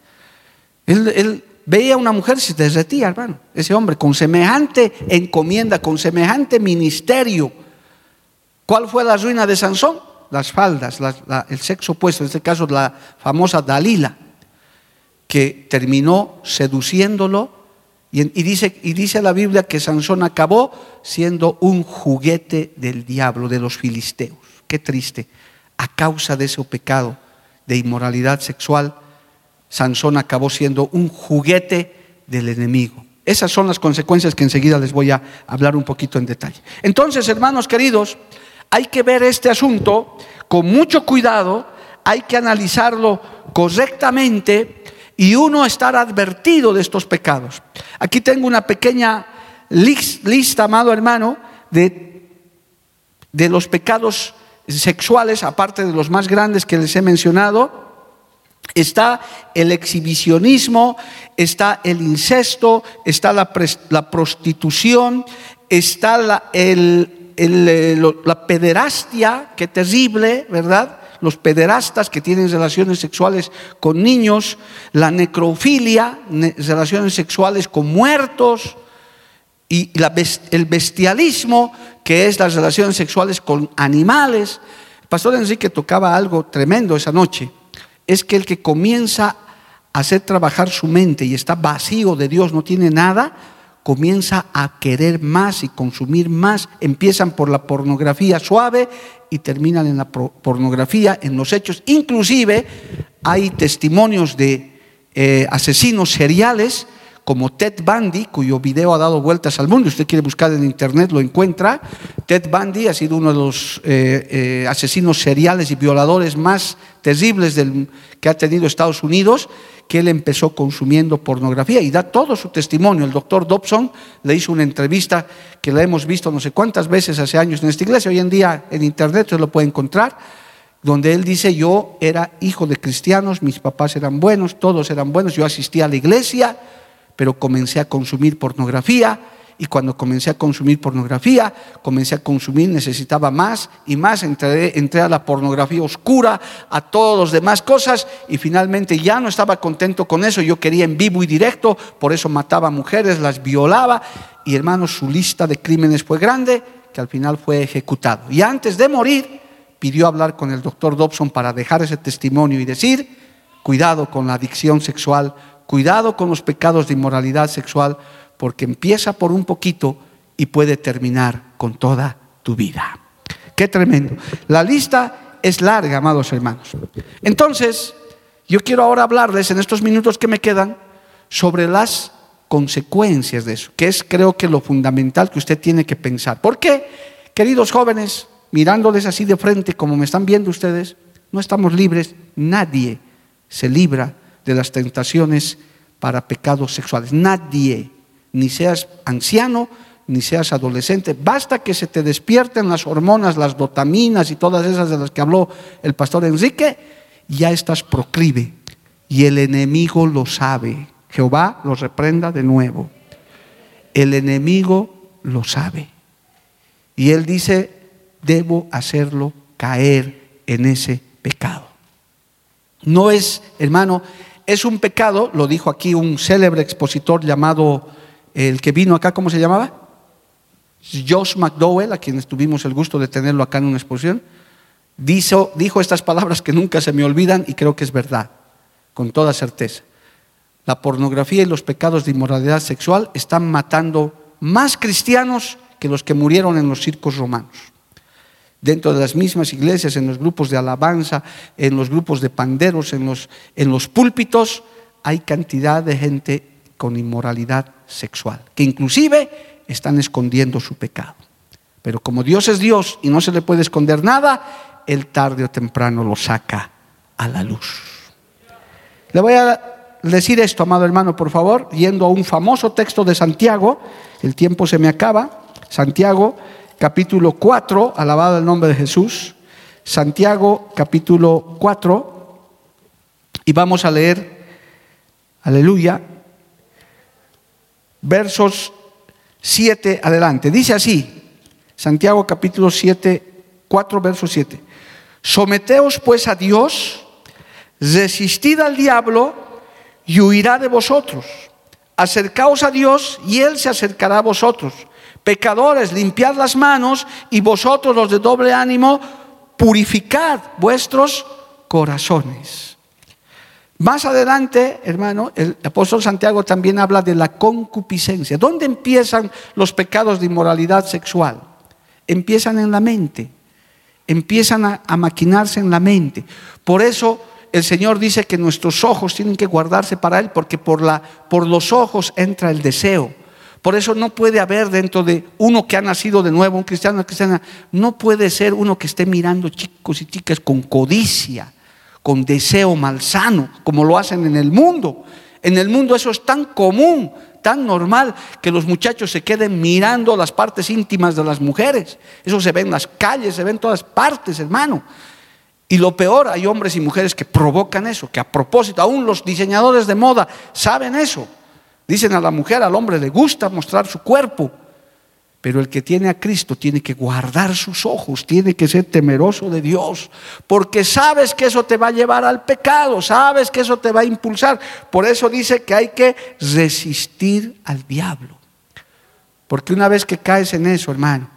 Él, veía a una mujer y se derretía, hermano. Ese hombre con semejante encomienda, con semejante ministerio. ¿Cuál fue la ruina de Sansón? Las faldas, el sexo opuesto, en este caso la famosa Dalila, que terminó seduciéndolo. Y, dice, y dice la Biblia que Sansón acabó siendo un juguete del diablo, de los filisteos. Qué triste. A causa de ese pecado de inmoralidad sexual, Sansón acabó siendo un juguete del enemigo. Esas son las consecuencias que enseguida les voy a hablar un poquito en detalle. Entonces, hermanos queridos, hay que ver este asunto con mucho cuidado, hay que analizarlo correctamente y uno estar advertido de estos pecados. Aquí tengo una pequeña lista, amado hermano, de, de los pecados sexuales, aparte de los más grandes que les he mencionado, Está el exhibicionismo, está el incesto, está la, prostitución, está la, eh, la pederastia, qué terrible, ¿verdad? Los pederastas que tienen relaciones sexuales con niños, la necrofilia, relaciones sexuales con muertos, y el bestialismo, que es las relaciones sexuales con animales. El pastor Enrique tocaba algo tremendo esa noche es que el que comienza a hacer trabajar su mente y está vacío de Dios, no tiene nada, comienza a querer más y consumir más. Empiezan por la pornografía suave y terminan en la pornografía, en los hechos. Inclusive hay testimonios de eh, asesinos seriales como Ted Bundy, cuyo video ha dado vueltas al mundo. Usted quiere buscar en internet, lo encuentra. Ted Bundy ha sido uno de los eh, eh, asesinos seriales y violadores más terribles que ha tenido Estados Unidos, que él empezó consumiendo pornografía y da todo su testimonio. El doctor Dobson le hizo una entrevista que la hemos visto no sé cuántas veces hace años en esta iglesia. Hoy en día en internet se lo puede encontrar donde él dice, yo era hijo de cristianos, mis papás eran buenos, todos eran buenos, yo asistía a la iglesia, pero comencé a consumir pornografía y cuando comencé a consumir pornografía, comencé a consumir, necesitaba más y más, entré, entré, a la pornografía oscura, a todas las demás cosas y finalmente ya no estaba contento con eso, yo quería en vivo y directo, por eso mataba mujeres, las violaba y hermanos, su lista de crímenes fue grande, que al final fue ejecutado. Y antes de morir, pidió hablar con el doctor Dobson para dejar ese testimonio y decir, cuidado con la adicción sexual, Cuidado con los pecados de inmoralidad sexual porque empieza por un poquito y puede terminar con toda tu vida. Qué tremendo. La lista es larga, amados hermanos. Entonces, yo quiero ahora hablarles en estos minutos que me quedan sobre las consecuencias de eso, que es creo que lo fundamental que usted tiene que pensar. ¿Por qué, queridos jóvenes, mirándoles así de frente como me están viendo ustedes, no estamos libres, nadie se libra de las tentaciones para pecados sexuales. Nadie, ni seas anciano, ni seas adolescente, basta que se te despierten las hormonas, las dotaminas y todas esas de las que habló el pastor Enrique, ya estás proclive. Y el enemigo lo sabe. Jehová lo reprenda de nuevo. El enemigo lo sabe. Y él dice, debo hacerlo caer en ese pecado. No es, hermano, es un pecado, lo dijo aquí un célebre expositor llamado, el que vino acá, ¿cómo se llamaba? Josh McDowell, a quien tuvimos el gusto de tenerlo acá en una exposición, dijo, estas palabras que nunca se me olvidan y creo que es verdad, con toda certeza. La pornografía y los pecados de inmoralidad sexual están matando más cristianos que los que murieron en los circos romanos dentro de las mismas iglesias, en los grupos de alabanza, en los grupos de panderos, en los, en los púlpitos, hay cantidad de gente con inmoralidad sexual, que inclusive están escondiendo su pecado. Pero como Dios es Dios y no se le puede esconder nada, Él tarde o temprano lo saca a la luz. Le voy a decir esto, amado hermano, por favor, yendo a un famoso texto de Santiago, el tiempo se me acaba, Santiago capítulo 4, alabado el nombre de Jesús, Santiago capítulo 4, y vamos a leer, aleluya, versos 7 adelante. Dice así, Santiago capítulo 7, 4 versos 7. Someteos pues a Dios, resistid al diablo y huirá de vosotros. acercaos a Dios y Él se acercará a vosotros. Pecadores, limpiad las manos y vosotros los de doble ánimo, purificad vuestros corazones. Más adelante, hermano, el apóstol Santiago también habla de la concupiscencia. ¿Dónde empiezan los pecados de inmoralidad sexual? Empiezan en la mente, empiezan a, maquinarse en la mente. Por eso el Señor dice que nuestros ojos tienen que guardarse para Él, porque por, la, por los ojos entra el deseo. Por eso no puede haber dentro de uno que ha nacido de nuevo, un cristiano, una cristiana, no puede ser uno que esté mirando chicos y chicas con codicia con deseo malsano, como lo hacen en el mundo. En el mundo eso es tan común, tan normal, que los muchachos se queden mirando las partes íntimas de las mujeres. Eso se ve en las calles, se ve en todas partes, hermano. Y lo peor, hay hombres y mujeres que provocan eso, que a propósito, aún los diseñadores de moda saben eso. Dicen a la mujer, al hombre le gusta mostrar su cuerpo. Pero el que tiene a Cristo tiene que guardar sus ojos, tiene que ser temeroso de Dios, porque sabes que eso te va a llevar al pecado, sabes que eso te va a impulsar. Por eso dice que hay que resistir al diablo. Porque una vez que caes en eso, hermano,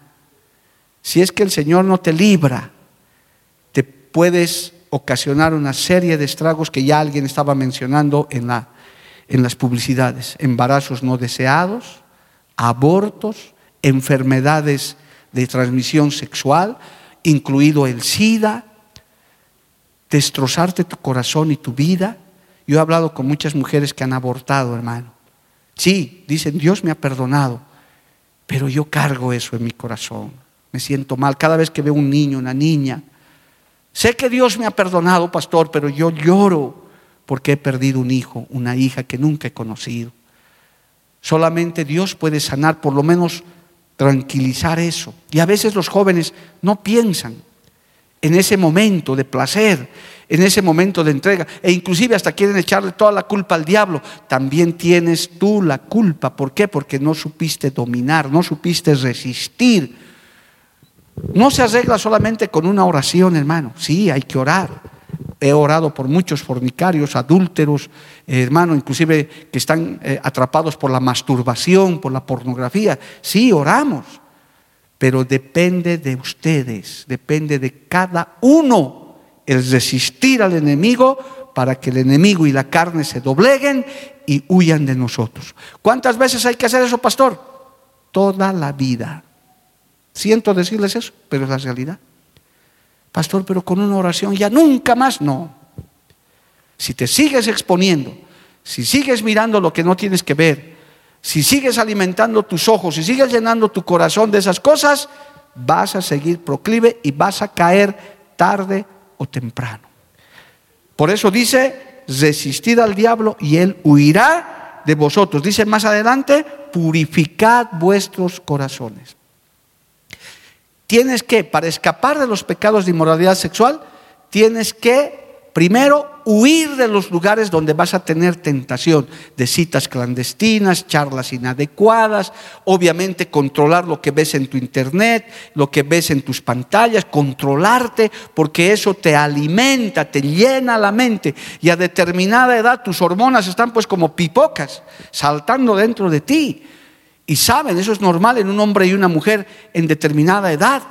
si es que el Señor no te libra, te puedes ocasionar una serie de estragos que ya alguien estaba mencionando en, la, en las publicidades. Embarazos no deseados, abortos, enfermedades de transmisión sexual, incluido el SIDA, destrozarte tu corazón y tu vida. Yo he hablado con muchas mujeres que han abortado, hermano. Sí, dicen, Dios me ha perdonado, pero yo cargo eso en mi corazón. Me siento mal cada vez que veo un niño, una niña. Sé que Dios me ha perdonado, pastor, pero yo lloro porque he perdido un hijo, una hija que nunca he conocido. Solamente Dios puede sanar por lo menos tranquilizar eso. Y a veces los jóvenes no piensan en ese momento de placer, en ese momento de entrega, e inclusive hasta quieren echarle toda la culpa al diablo. También tienes tú la culpa. ¿Por qué? Porque no supiste dominar, no supiste resistir. No se arregla solamente con una oración, hermano. Sí, hay que orar he orado por muchos fornicarios, adúlteros, hermano, inclusive que están eh, atrapados por la masturbación, por la pornografía. Sí, oramos, pero depende de ustedes, depende de cada uno el resistir al enemigo para que el enemigo y la carne se dobleguen y huyan de nosotros. ¿Cuántas veces hay que hacer eso, pastor? Toda la vida. Siento decirles eso, pero es la realidad. Pastor, pero con una oración ya nunca más, no. Si te sigues exponiendo, si sigues mirando lo que no tienes que ver, si sigues alimentando tus ojos, si sigues llenando tu corazón de esas cosas, vas a seguir proclive y vas a caer tarde o temprano. Por eso dice, resistid al diablo y él huirá de vosotros. Dice más adelante, purificad vuestros corazones. Tienes que, para escapar de los pecados de inmoralidad sexual, tienes que primero huir de los lugares donde vas a tener tentación de citas clandestinas, charlas inadecuadas, obviamente controlar lo que ves en tu internet, lo que ves en tus pantallas, controlarte, porque eso te alimenta, te llena la mente y a determinada edad tus hormonas están pues como pipocas saltando dentro de ti. Y saben, eso es normal en un hombre y una mujer en determinada edad.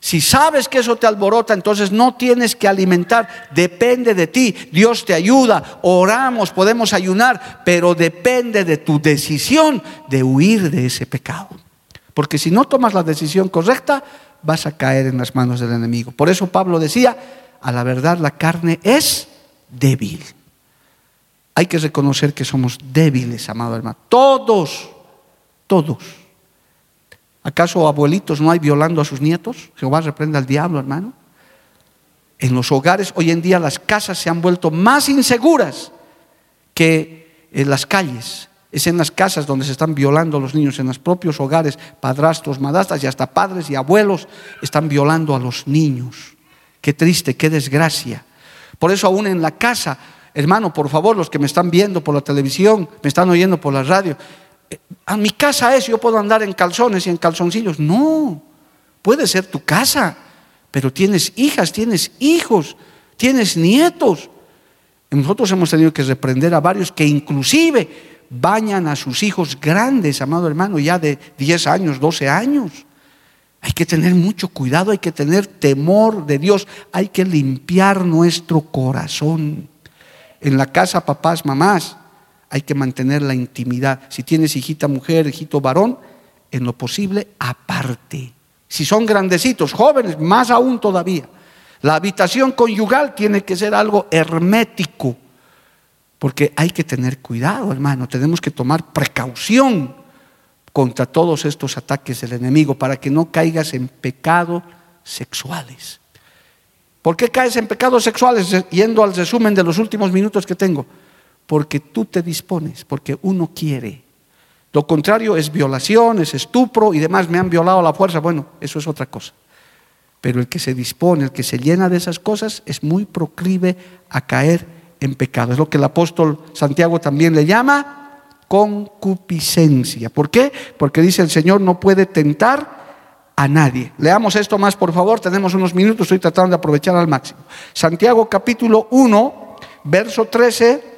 Si sabes que eso te alborota, entonces no tienes que alimentar, depende de ti. Dios te ayuda, oramos, podemos ayunar, pero depende de tu decisión de huir de ese pecado. Porque si no tomas la decisión correcta, vas a caer en las manos del enemigo. Por eso Pablo decía, a la verdad la carne es débil. Hay que reconocer que somos débiles, amado hermano. Todos todos. ¿Acaso abuelitos no hay violando a sus nietos? Jehová reprenda al diablo, hermano. En los hogares, hoy en día las casas se han vuelto más inseguras que en las calles. Es en las casas donde se están violando a los niños, en los propios hogares, padrastros, madrastras y hasta padres y abuelos están violando a los niños. Qué triste, qué desgracia. Por eso aún en la casa, hermano, por favor, los que me están viendo por la televisión, me están oyendo por la radio, a mi casa es, yo puedo andar en calzones y en calzoncillos. No, puede ser tu casa, pero tienes hijas, tienes hijos, tienes nietos. nosotros hemos tenido que reprender a varios que inclusive bañan a sus hijos grandes, amado hermano, ya de 10 años, 12 años. Hay que tener mucho cuidado, hay que tener temor de Dios, hay que limpiar nuestro corazón. En la casa, papás, mamás, hay que mantener la intimidad. Si tienes hijita mujer, hijito varón, en lo posible aparte. Si son grandecitos, jóvenes, más aún todavía. La habitación conyugal tiene que ser algo hermético, porque hay que tener cuidado, hermano. Tenemos que tomar precaución contra todos estos ataques del enemigo para que no caigas en pecados sexuales. ¿Por qué caes en pecados sexuales? Yendo al resumen de los últimos minutos que tengo. Porque tú te dispones, porque uno quiere. Lo contrario es violación, es estupro y demás. Me han violado a la fuerza. Bueno, eso es otra cosa. Pero el que se dispone, el que se llena de esas cosas, es muy proclive a caer en pecado. Es lo que el apóstol Santiago también le llama concupiscencia. ¿Por qué? Porque dice el Señor no puede tentar a nadie. Leamos esto más, por favor. Tenemos unos minutos, estoy tratando de aprovechar al máximo. Santiago capítulo 1, verso 13,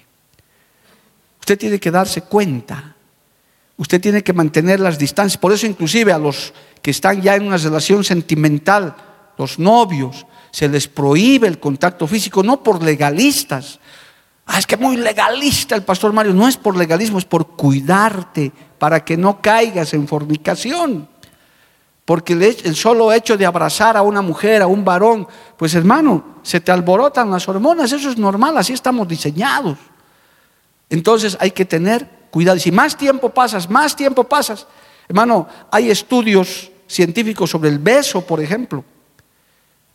Usted tiene que darse cuenta. Usted tiene que mantener las distancias. Por eso inclusive a los que están ya en una relación sentimental, los novios, se les prohíbe el contacto físico, no por legalistas. Ah, es que muy legalista el pastor Mario. No es por legalismo, es por cuidarte para que no caigas en fornicación. Porque el solo hecho de abrazar a una mujer, a un varón, pues hermano, se te alborotan las hormonas, eso es normal, así estamos diseñados. Entonces hay que tener cuidado. Y si más tiempo pasas, más tiempo pasas. Hermano, hay estudios científicos sobre el beso, por ejemplo.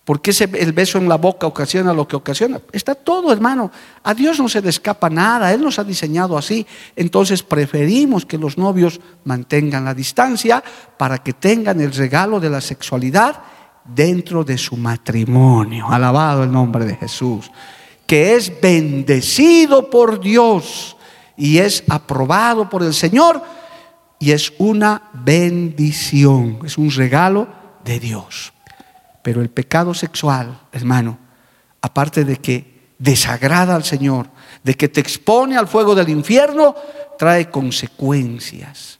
¿Por qué el beso en la boca ocasiona lo que ocasiona? Está todo, hermano. A Dios no se le escapa nada. Él nos ha diseñado así. Entonces preferimos que los novios mantengan la distancia para que tengan el regalo de la sexualidad dentro de su matrimonio. Alabado el nombre de Jesús que es bendecido por Dios y es aprobado por el Señor y es una bendición, es un regalo de Dios. Pero el pecado sexual, hermano, aparte de que desagrada al Señor, de que te expone al fuego del infierno, trae consecuencias,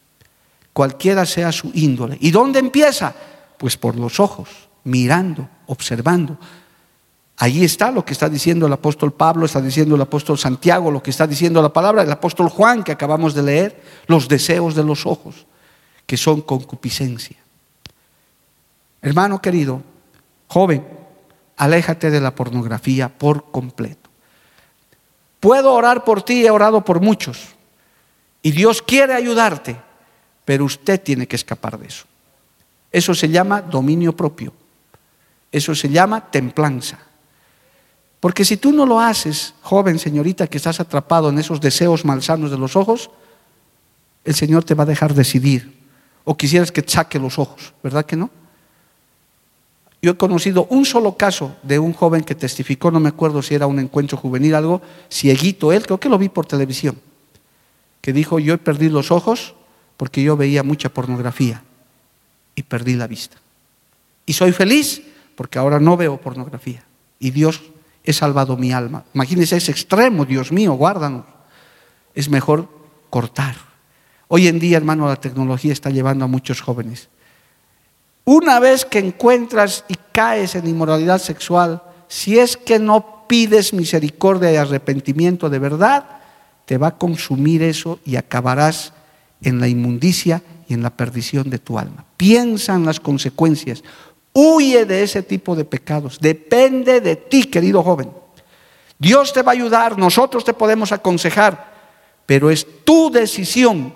cualquiera sea su índole. ¿Y dónde empieza? Pues por los ojos, mirando, observando. Allí está lo que está diciendo el apóstol Pablo, está diciendo el apóstol Santiago, lo que está diciendo la palabra, el apóstol Juan que acabamos de leer, los deseos de los ojos, que son concupiscencia. Hermano querido, joven, aléjate de la pornografía por completo. Puedo orar por ti, he orado por muchos, y Dios quiere ayudarte, pero usted tiene que escapar de eso. Eso se llama dominio propio, eso se llama templanza. Porque si tú no lo haces, joven señorita, que estás atrapado en esos deseos malsanos de los ojos, el Señor te va a dejar decidir. O quisieras que saque los ojos, ¿verdad que no? Yo he conocido un solo caso de un joven que testificó, no me acuerdo si era un encuentro juvenil, algo, cieguito él, creo que lo vi por televisión, que dijo, yo he perdido los ojos porque yo veía mucha pornografía y perdí la vista. Y soy feliz porque ahora no veo pornografía. Y Dios he salvado mi alma. Imagínense ese extremo, Dios mío, guárdanos. Es mejor cortar. Hoy en día, hermano, la tecnología está llevando a muchos jóvenes. Una vez que encuentras y caes en inmoralidad sexual, si es que no pides misericordia y arrepentimiento de verdad, te va a consumir eso y acabarás en la inmundicia y en la perdición de tu alma. Piensa en las consecuencias. Huye de ese tipo de pecados. Depende de ti, querido joven. Dios te va a ayudar, nosotros te podemos aconsejar, pero es tu decisión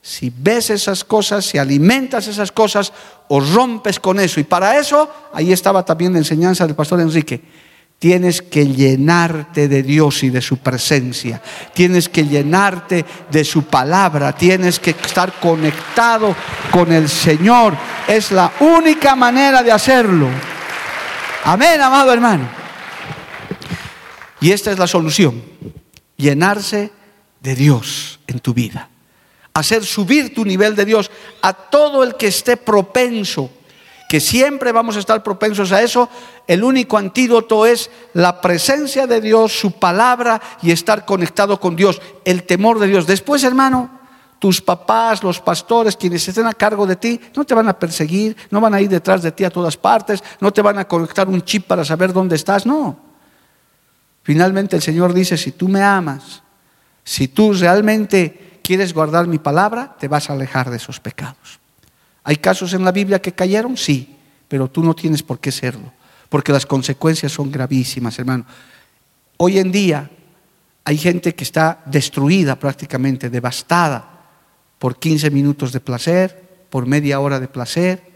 si ves esas cosas, si alimentas esas cosas o rompes con eso. Y para eso, ahí estaba también la enseñanza del pastor Enrique. Tienes que llenarte de Dios y de su presencia. Tienes que llenarte de su palabra. Tienes que estar conectado con el Señor. Es la única manera de hacerlo. Amén, amado hermano. Y esta es la solución. Llenarse de Dios en tu vida. Hacer subir tu nivel de Dios a todo el que esté propenso que siempre vamos a estar propensos a eso, el único antídoto es la presencia de Dios, su palabra y estar conectado con Dios, el temor de Dios. Después, hermano, tus papás, los pastores, quienes estén a cargo de ti, no te van a perseguir, no van a ir detrás de ti a todas partes, no te van a conectar un chip para saber dónde estás, no. Finalmente el Señor dice, si tú me amas, si tú realmente quieres guardar mi palabra, te vas a alejar de esos pecados. ¿Hay casos en la Biblia que cayeron? Sí, pero tú no tienes por qué serlo, porque las consecuencias son gravísimas, hermano. Hoy en día hay gente que está destruida prácticamente, devastada por 15 minutos de placer, por media hora de placer,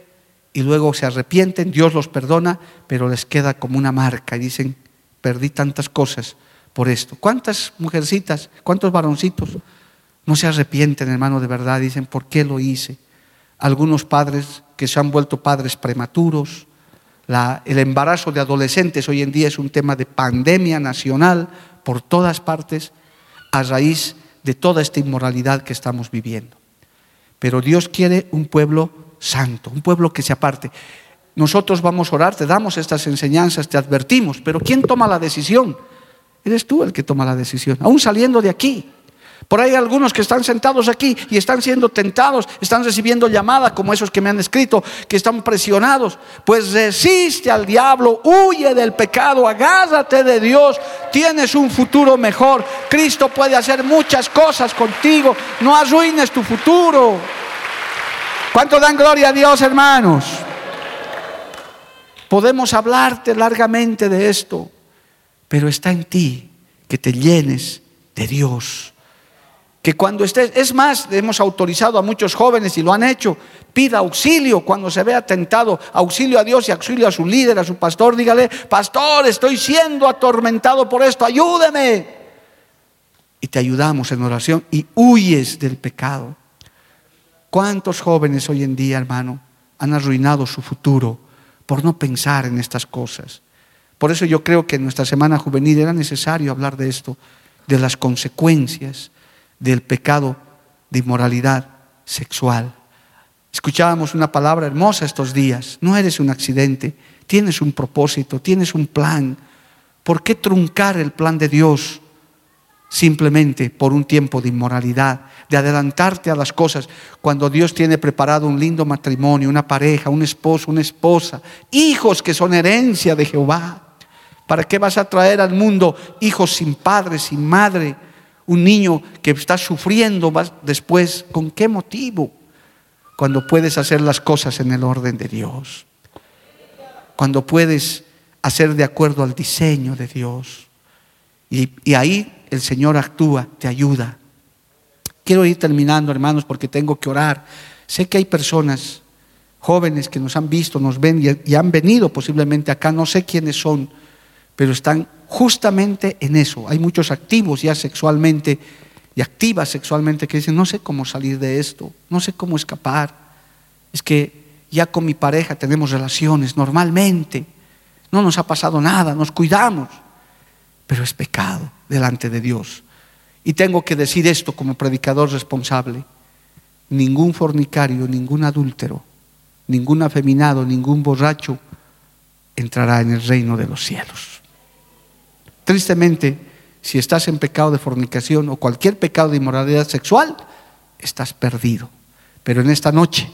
y luego se arrepienten, Dios los perdona, pero les queda como una marca y dicen, perdí tantas cosas por esto. ¿Cuántas mujercitas, cuántos varoncitos no se arrepienten, hermano, de verdad? Dicen, ¿por qué lo hice? Algunos padres que se han vuelto padres prematuros. el embarazo de adolescentes hoy en día es un tema de pandemia nacional por todas partes a raíz de toda esta inmoralidad que estamos viviendo. Pero Dios quiere un pueblo santo, un pueblo que se aparte. Nosotros vamos a orar, te damos estas enseñanzas, te advertimos, pero ¿quién toma la decisión? Eres tú el que toma la decisión, aún saliendo de aquí. Por ahí algunos que están sentados aquí y están siendo tentados, están recibiendo llamadas como esos que me han escrito, que están presionados. Pues resiste al diablo, huye del pecado, agárrate de Dios, tienes un futuro mejor. Cristo puede hacer muchas cosas contigo, no arruines tu futuro. ¿Cuánto dan gloria a Dios, hermanos? Podemos hablarte largamente de esto, pero está en ti que te llenes de Dios que cuando estés, es más, hemos autorizado a muchos jóvenes y lo han hecho, pida auxilio cuando se vea tentado, auxilio a Dios y auxilio a su líder, a su pastor, dígale, pastor, estoy siendo atormentado por esto, ayúdeme. Y te ayudamos en oración y huyes del pecado. ¿Cuántos jóvenes hoy en día, hermano, han arruinado su futuro por no pensar en estas cosas? Por eso yo creo que en nuestra semana juvenil era necesario hablar de esto, de las consecuencias del pecado de inmoralidad sexual. Escuchábamos una palabra hermosa estos días. No eres un accidente, tienes un propósito, tienes un plan. ¿Por qué truncar el plan de Dios simplemente por un tiempo de inmoralidad, de adelantarte a las cosas cuando Dios tiene preparado un lindo matrimonio, una pareja, un esposo, una esposa, hijos que son herencia de Jehová? ¿Para qué vas a traer al mundo hijos sin padre, sin madre? Un niño que está sufriendo después, ¿con qué motivo? Cuando puedes hacer las cosas en el orden de Dios. Cuando puedes hacer de acuerdo al diseño de Dios. Y, y ahí el Señor actúa, te ayuda. Quiero ir terminando, hermanos, porque tengo que orar. Sé que hay personas jóvenes que nos han visto, nos ven y han venido posiblemente acá, no sé quiénes son pero están justamente en eso. Hay muchos activos ya sexualmente y activas sexualmente que dicen, no sé cómo salir de esto, no sé cómo escapar. Es que ya con mi pareja tenemos relaciones normalmente, no nos ha pasado nada, nos cuidamos, pero es pecado delante de Dios. Y tengo que decir esto como predicador responsable. Ningún fornicario, ningún adúltero, ningún afeminado, ningún borracho entrará en el reino de los cielos. Tristemente, si estás en pecado de fornicación o cualquier pecado de inmoralidad sexual, estás perdido. Pero en esta noche,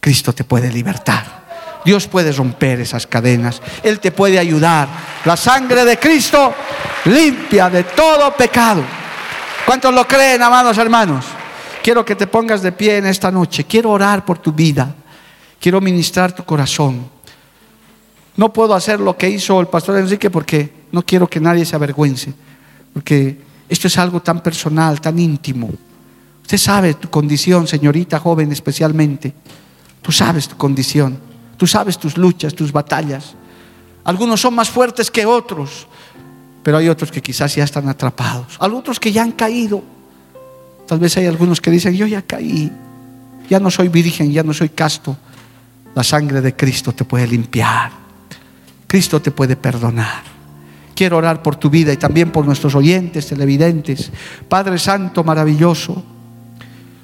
Cristo te puede libertar. Dios puede romper esas cadenas. Él te puede ayudar. La sangre de Cristo limpia de todo pecado. ¿Cuántos lo creen, amados hermanos? Quiero que te pongas de pie en esta noche. Quiero orar por tu vida. Quiero ministrar tu corazón. No puedo hacer lo que hizo el pastor Enrique porque no quiero que nadie se avergüence, porque esto es algo tan personal, tan íntimo. Usted sabe tu condición, señorita joven especialmente. Tú sabes tu condición, tú sabes tus luchas, tus batallas. Algunos son más fuertes que otros, pero hay otros que quizás ya están atrapados. Hay otros que ya han caído. Tal vez hay algunos que dicen, yo ya caí, ya no soy virgen, ya no soy casto. La sangre de Cristo te puede limpiar. Cristo te puede perdonar. Quiero orar por tu vida y también por nuestros oyentes, televidentes. Padre Santo, maravilloso.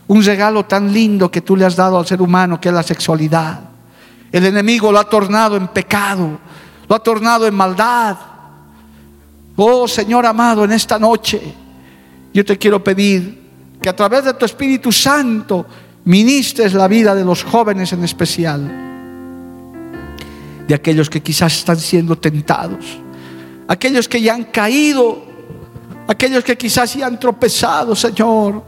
Un regalo tan lindo que tú le has dado al ser humano, que es la sexualidad. El enemigo lo ha tornado en pecado, lo ha tornado en maldad. Oh Señor amado, en esta noche yo te quiero pedir que a través de tu Espíritu Santo ministres la vida de los jóvenes en especial, de aquellos que quizás están siendo tentados, aquellos que ya han caído, aquellos que quizás ya han tropezado, Señor.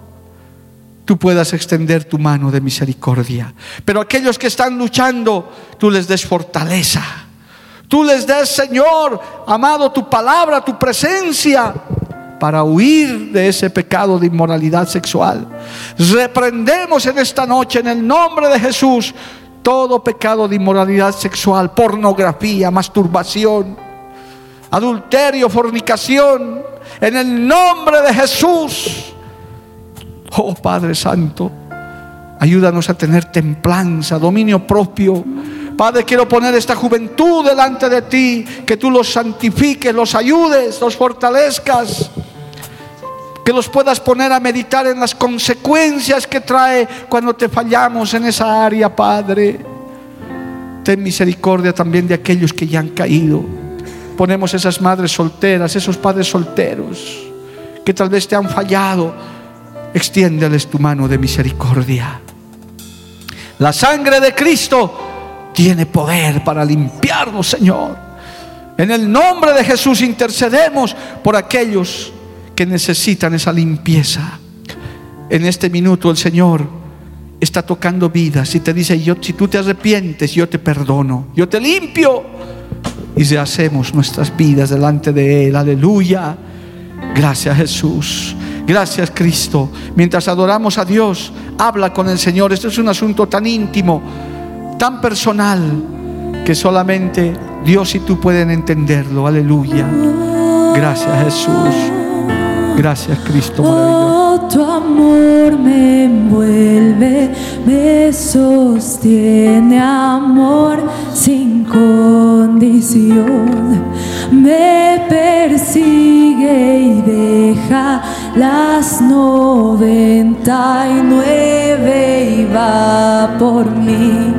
Tú puedas extender tu mano de misericordia. Pero aquellos que están luchando, tú les des fortaleza. Tú les des, Señor, amado, tu palabra, tu presencia para huir de ese pecado de inmoralidad sexual. Reprendemos en esta noche en el nombre de Jesús todo pecado de inmoralidad sexual, pornografía, masturbación, adulterio, fornicación, en el nombre de Jesús. Oh Padre Santo, ayúdanos a tener templanza, dominio propio. Padre, quiero poner esta juventud delante de ti, que tú los santifiques, los ayudes, los fortalezcas que los puedas poner a meditar en las consecuencias que trae cuando te fallamos en esa área, Padre. Ten misericordia también de aquellos que ya han caído. Ponemos esas madres solteras, esos padres solteros que tal vez te han fallado. Extiéndeles tu mano de misericordia. La sangre de Cristo tiene poder para limpiarnos, Señor. En el nombre de Jesús intercedemos por aquellos que necesitan esa limpieza. En este minuto el Señor está tocando vidas y te dice, yo, si tú te arrepientes, yo te perdono, yo te limpio. Y rehacemos nuestras vidas delante de Él. Aleluya. Gracias Jesús. Gracias Cristo. Mientras adoramos a Dios, habla con el Señor. Esto es un asunto tan íntimo, tan personal, que solamente Dios y tú pueden entenderlo. Aleluya. Gracias Jesús. Gracias Cristo Oh, tu amor me envuelve, me sostiene, amor sin condición. Me persigue y deja las noventa y nueve y va por mí.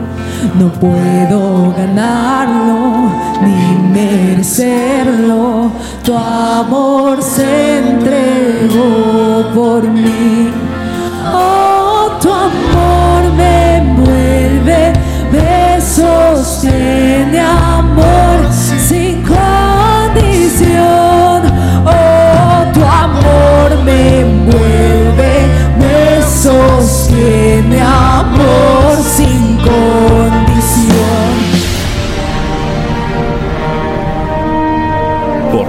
No puedo ganarlo ni merecerlo. Tu amor se entregó por mí. Oh, tu amor me envuelve, me sostiene amor sin condición. Oh, tu amor me envuelve, me sostiene amor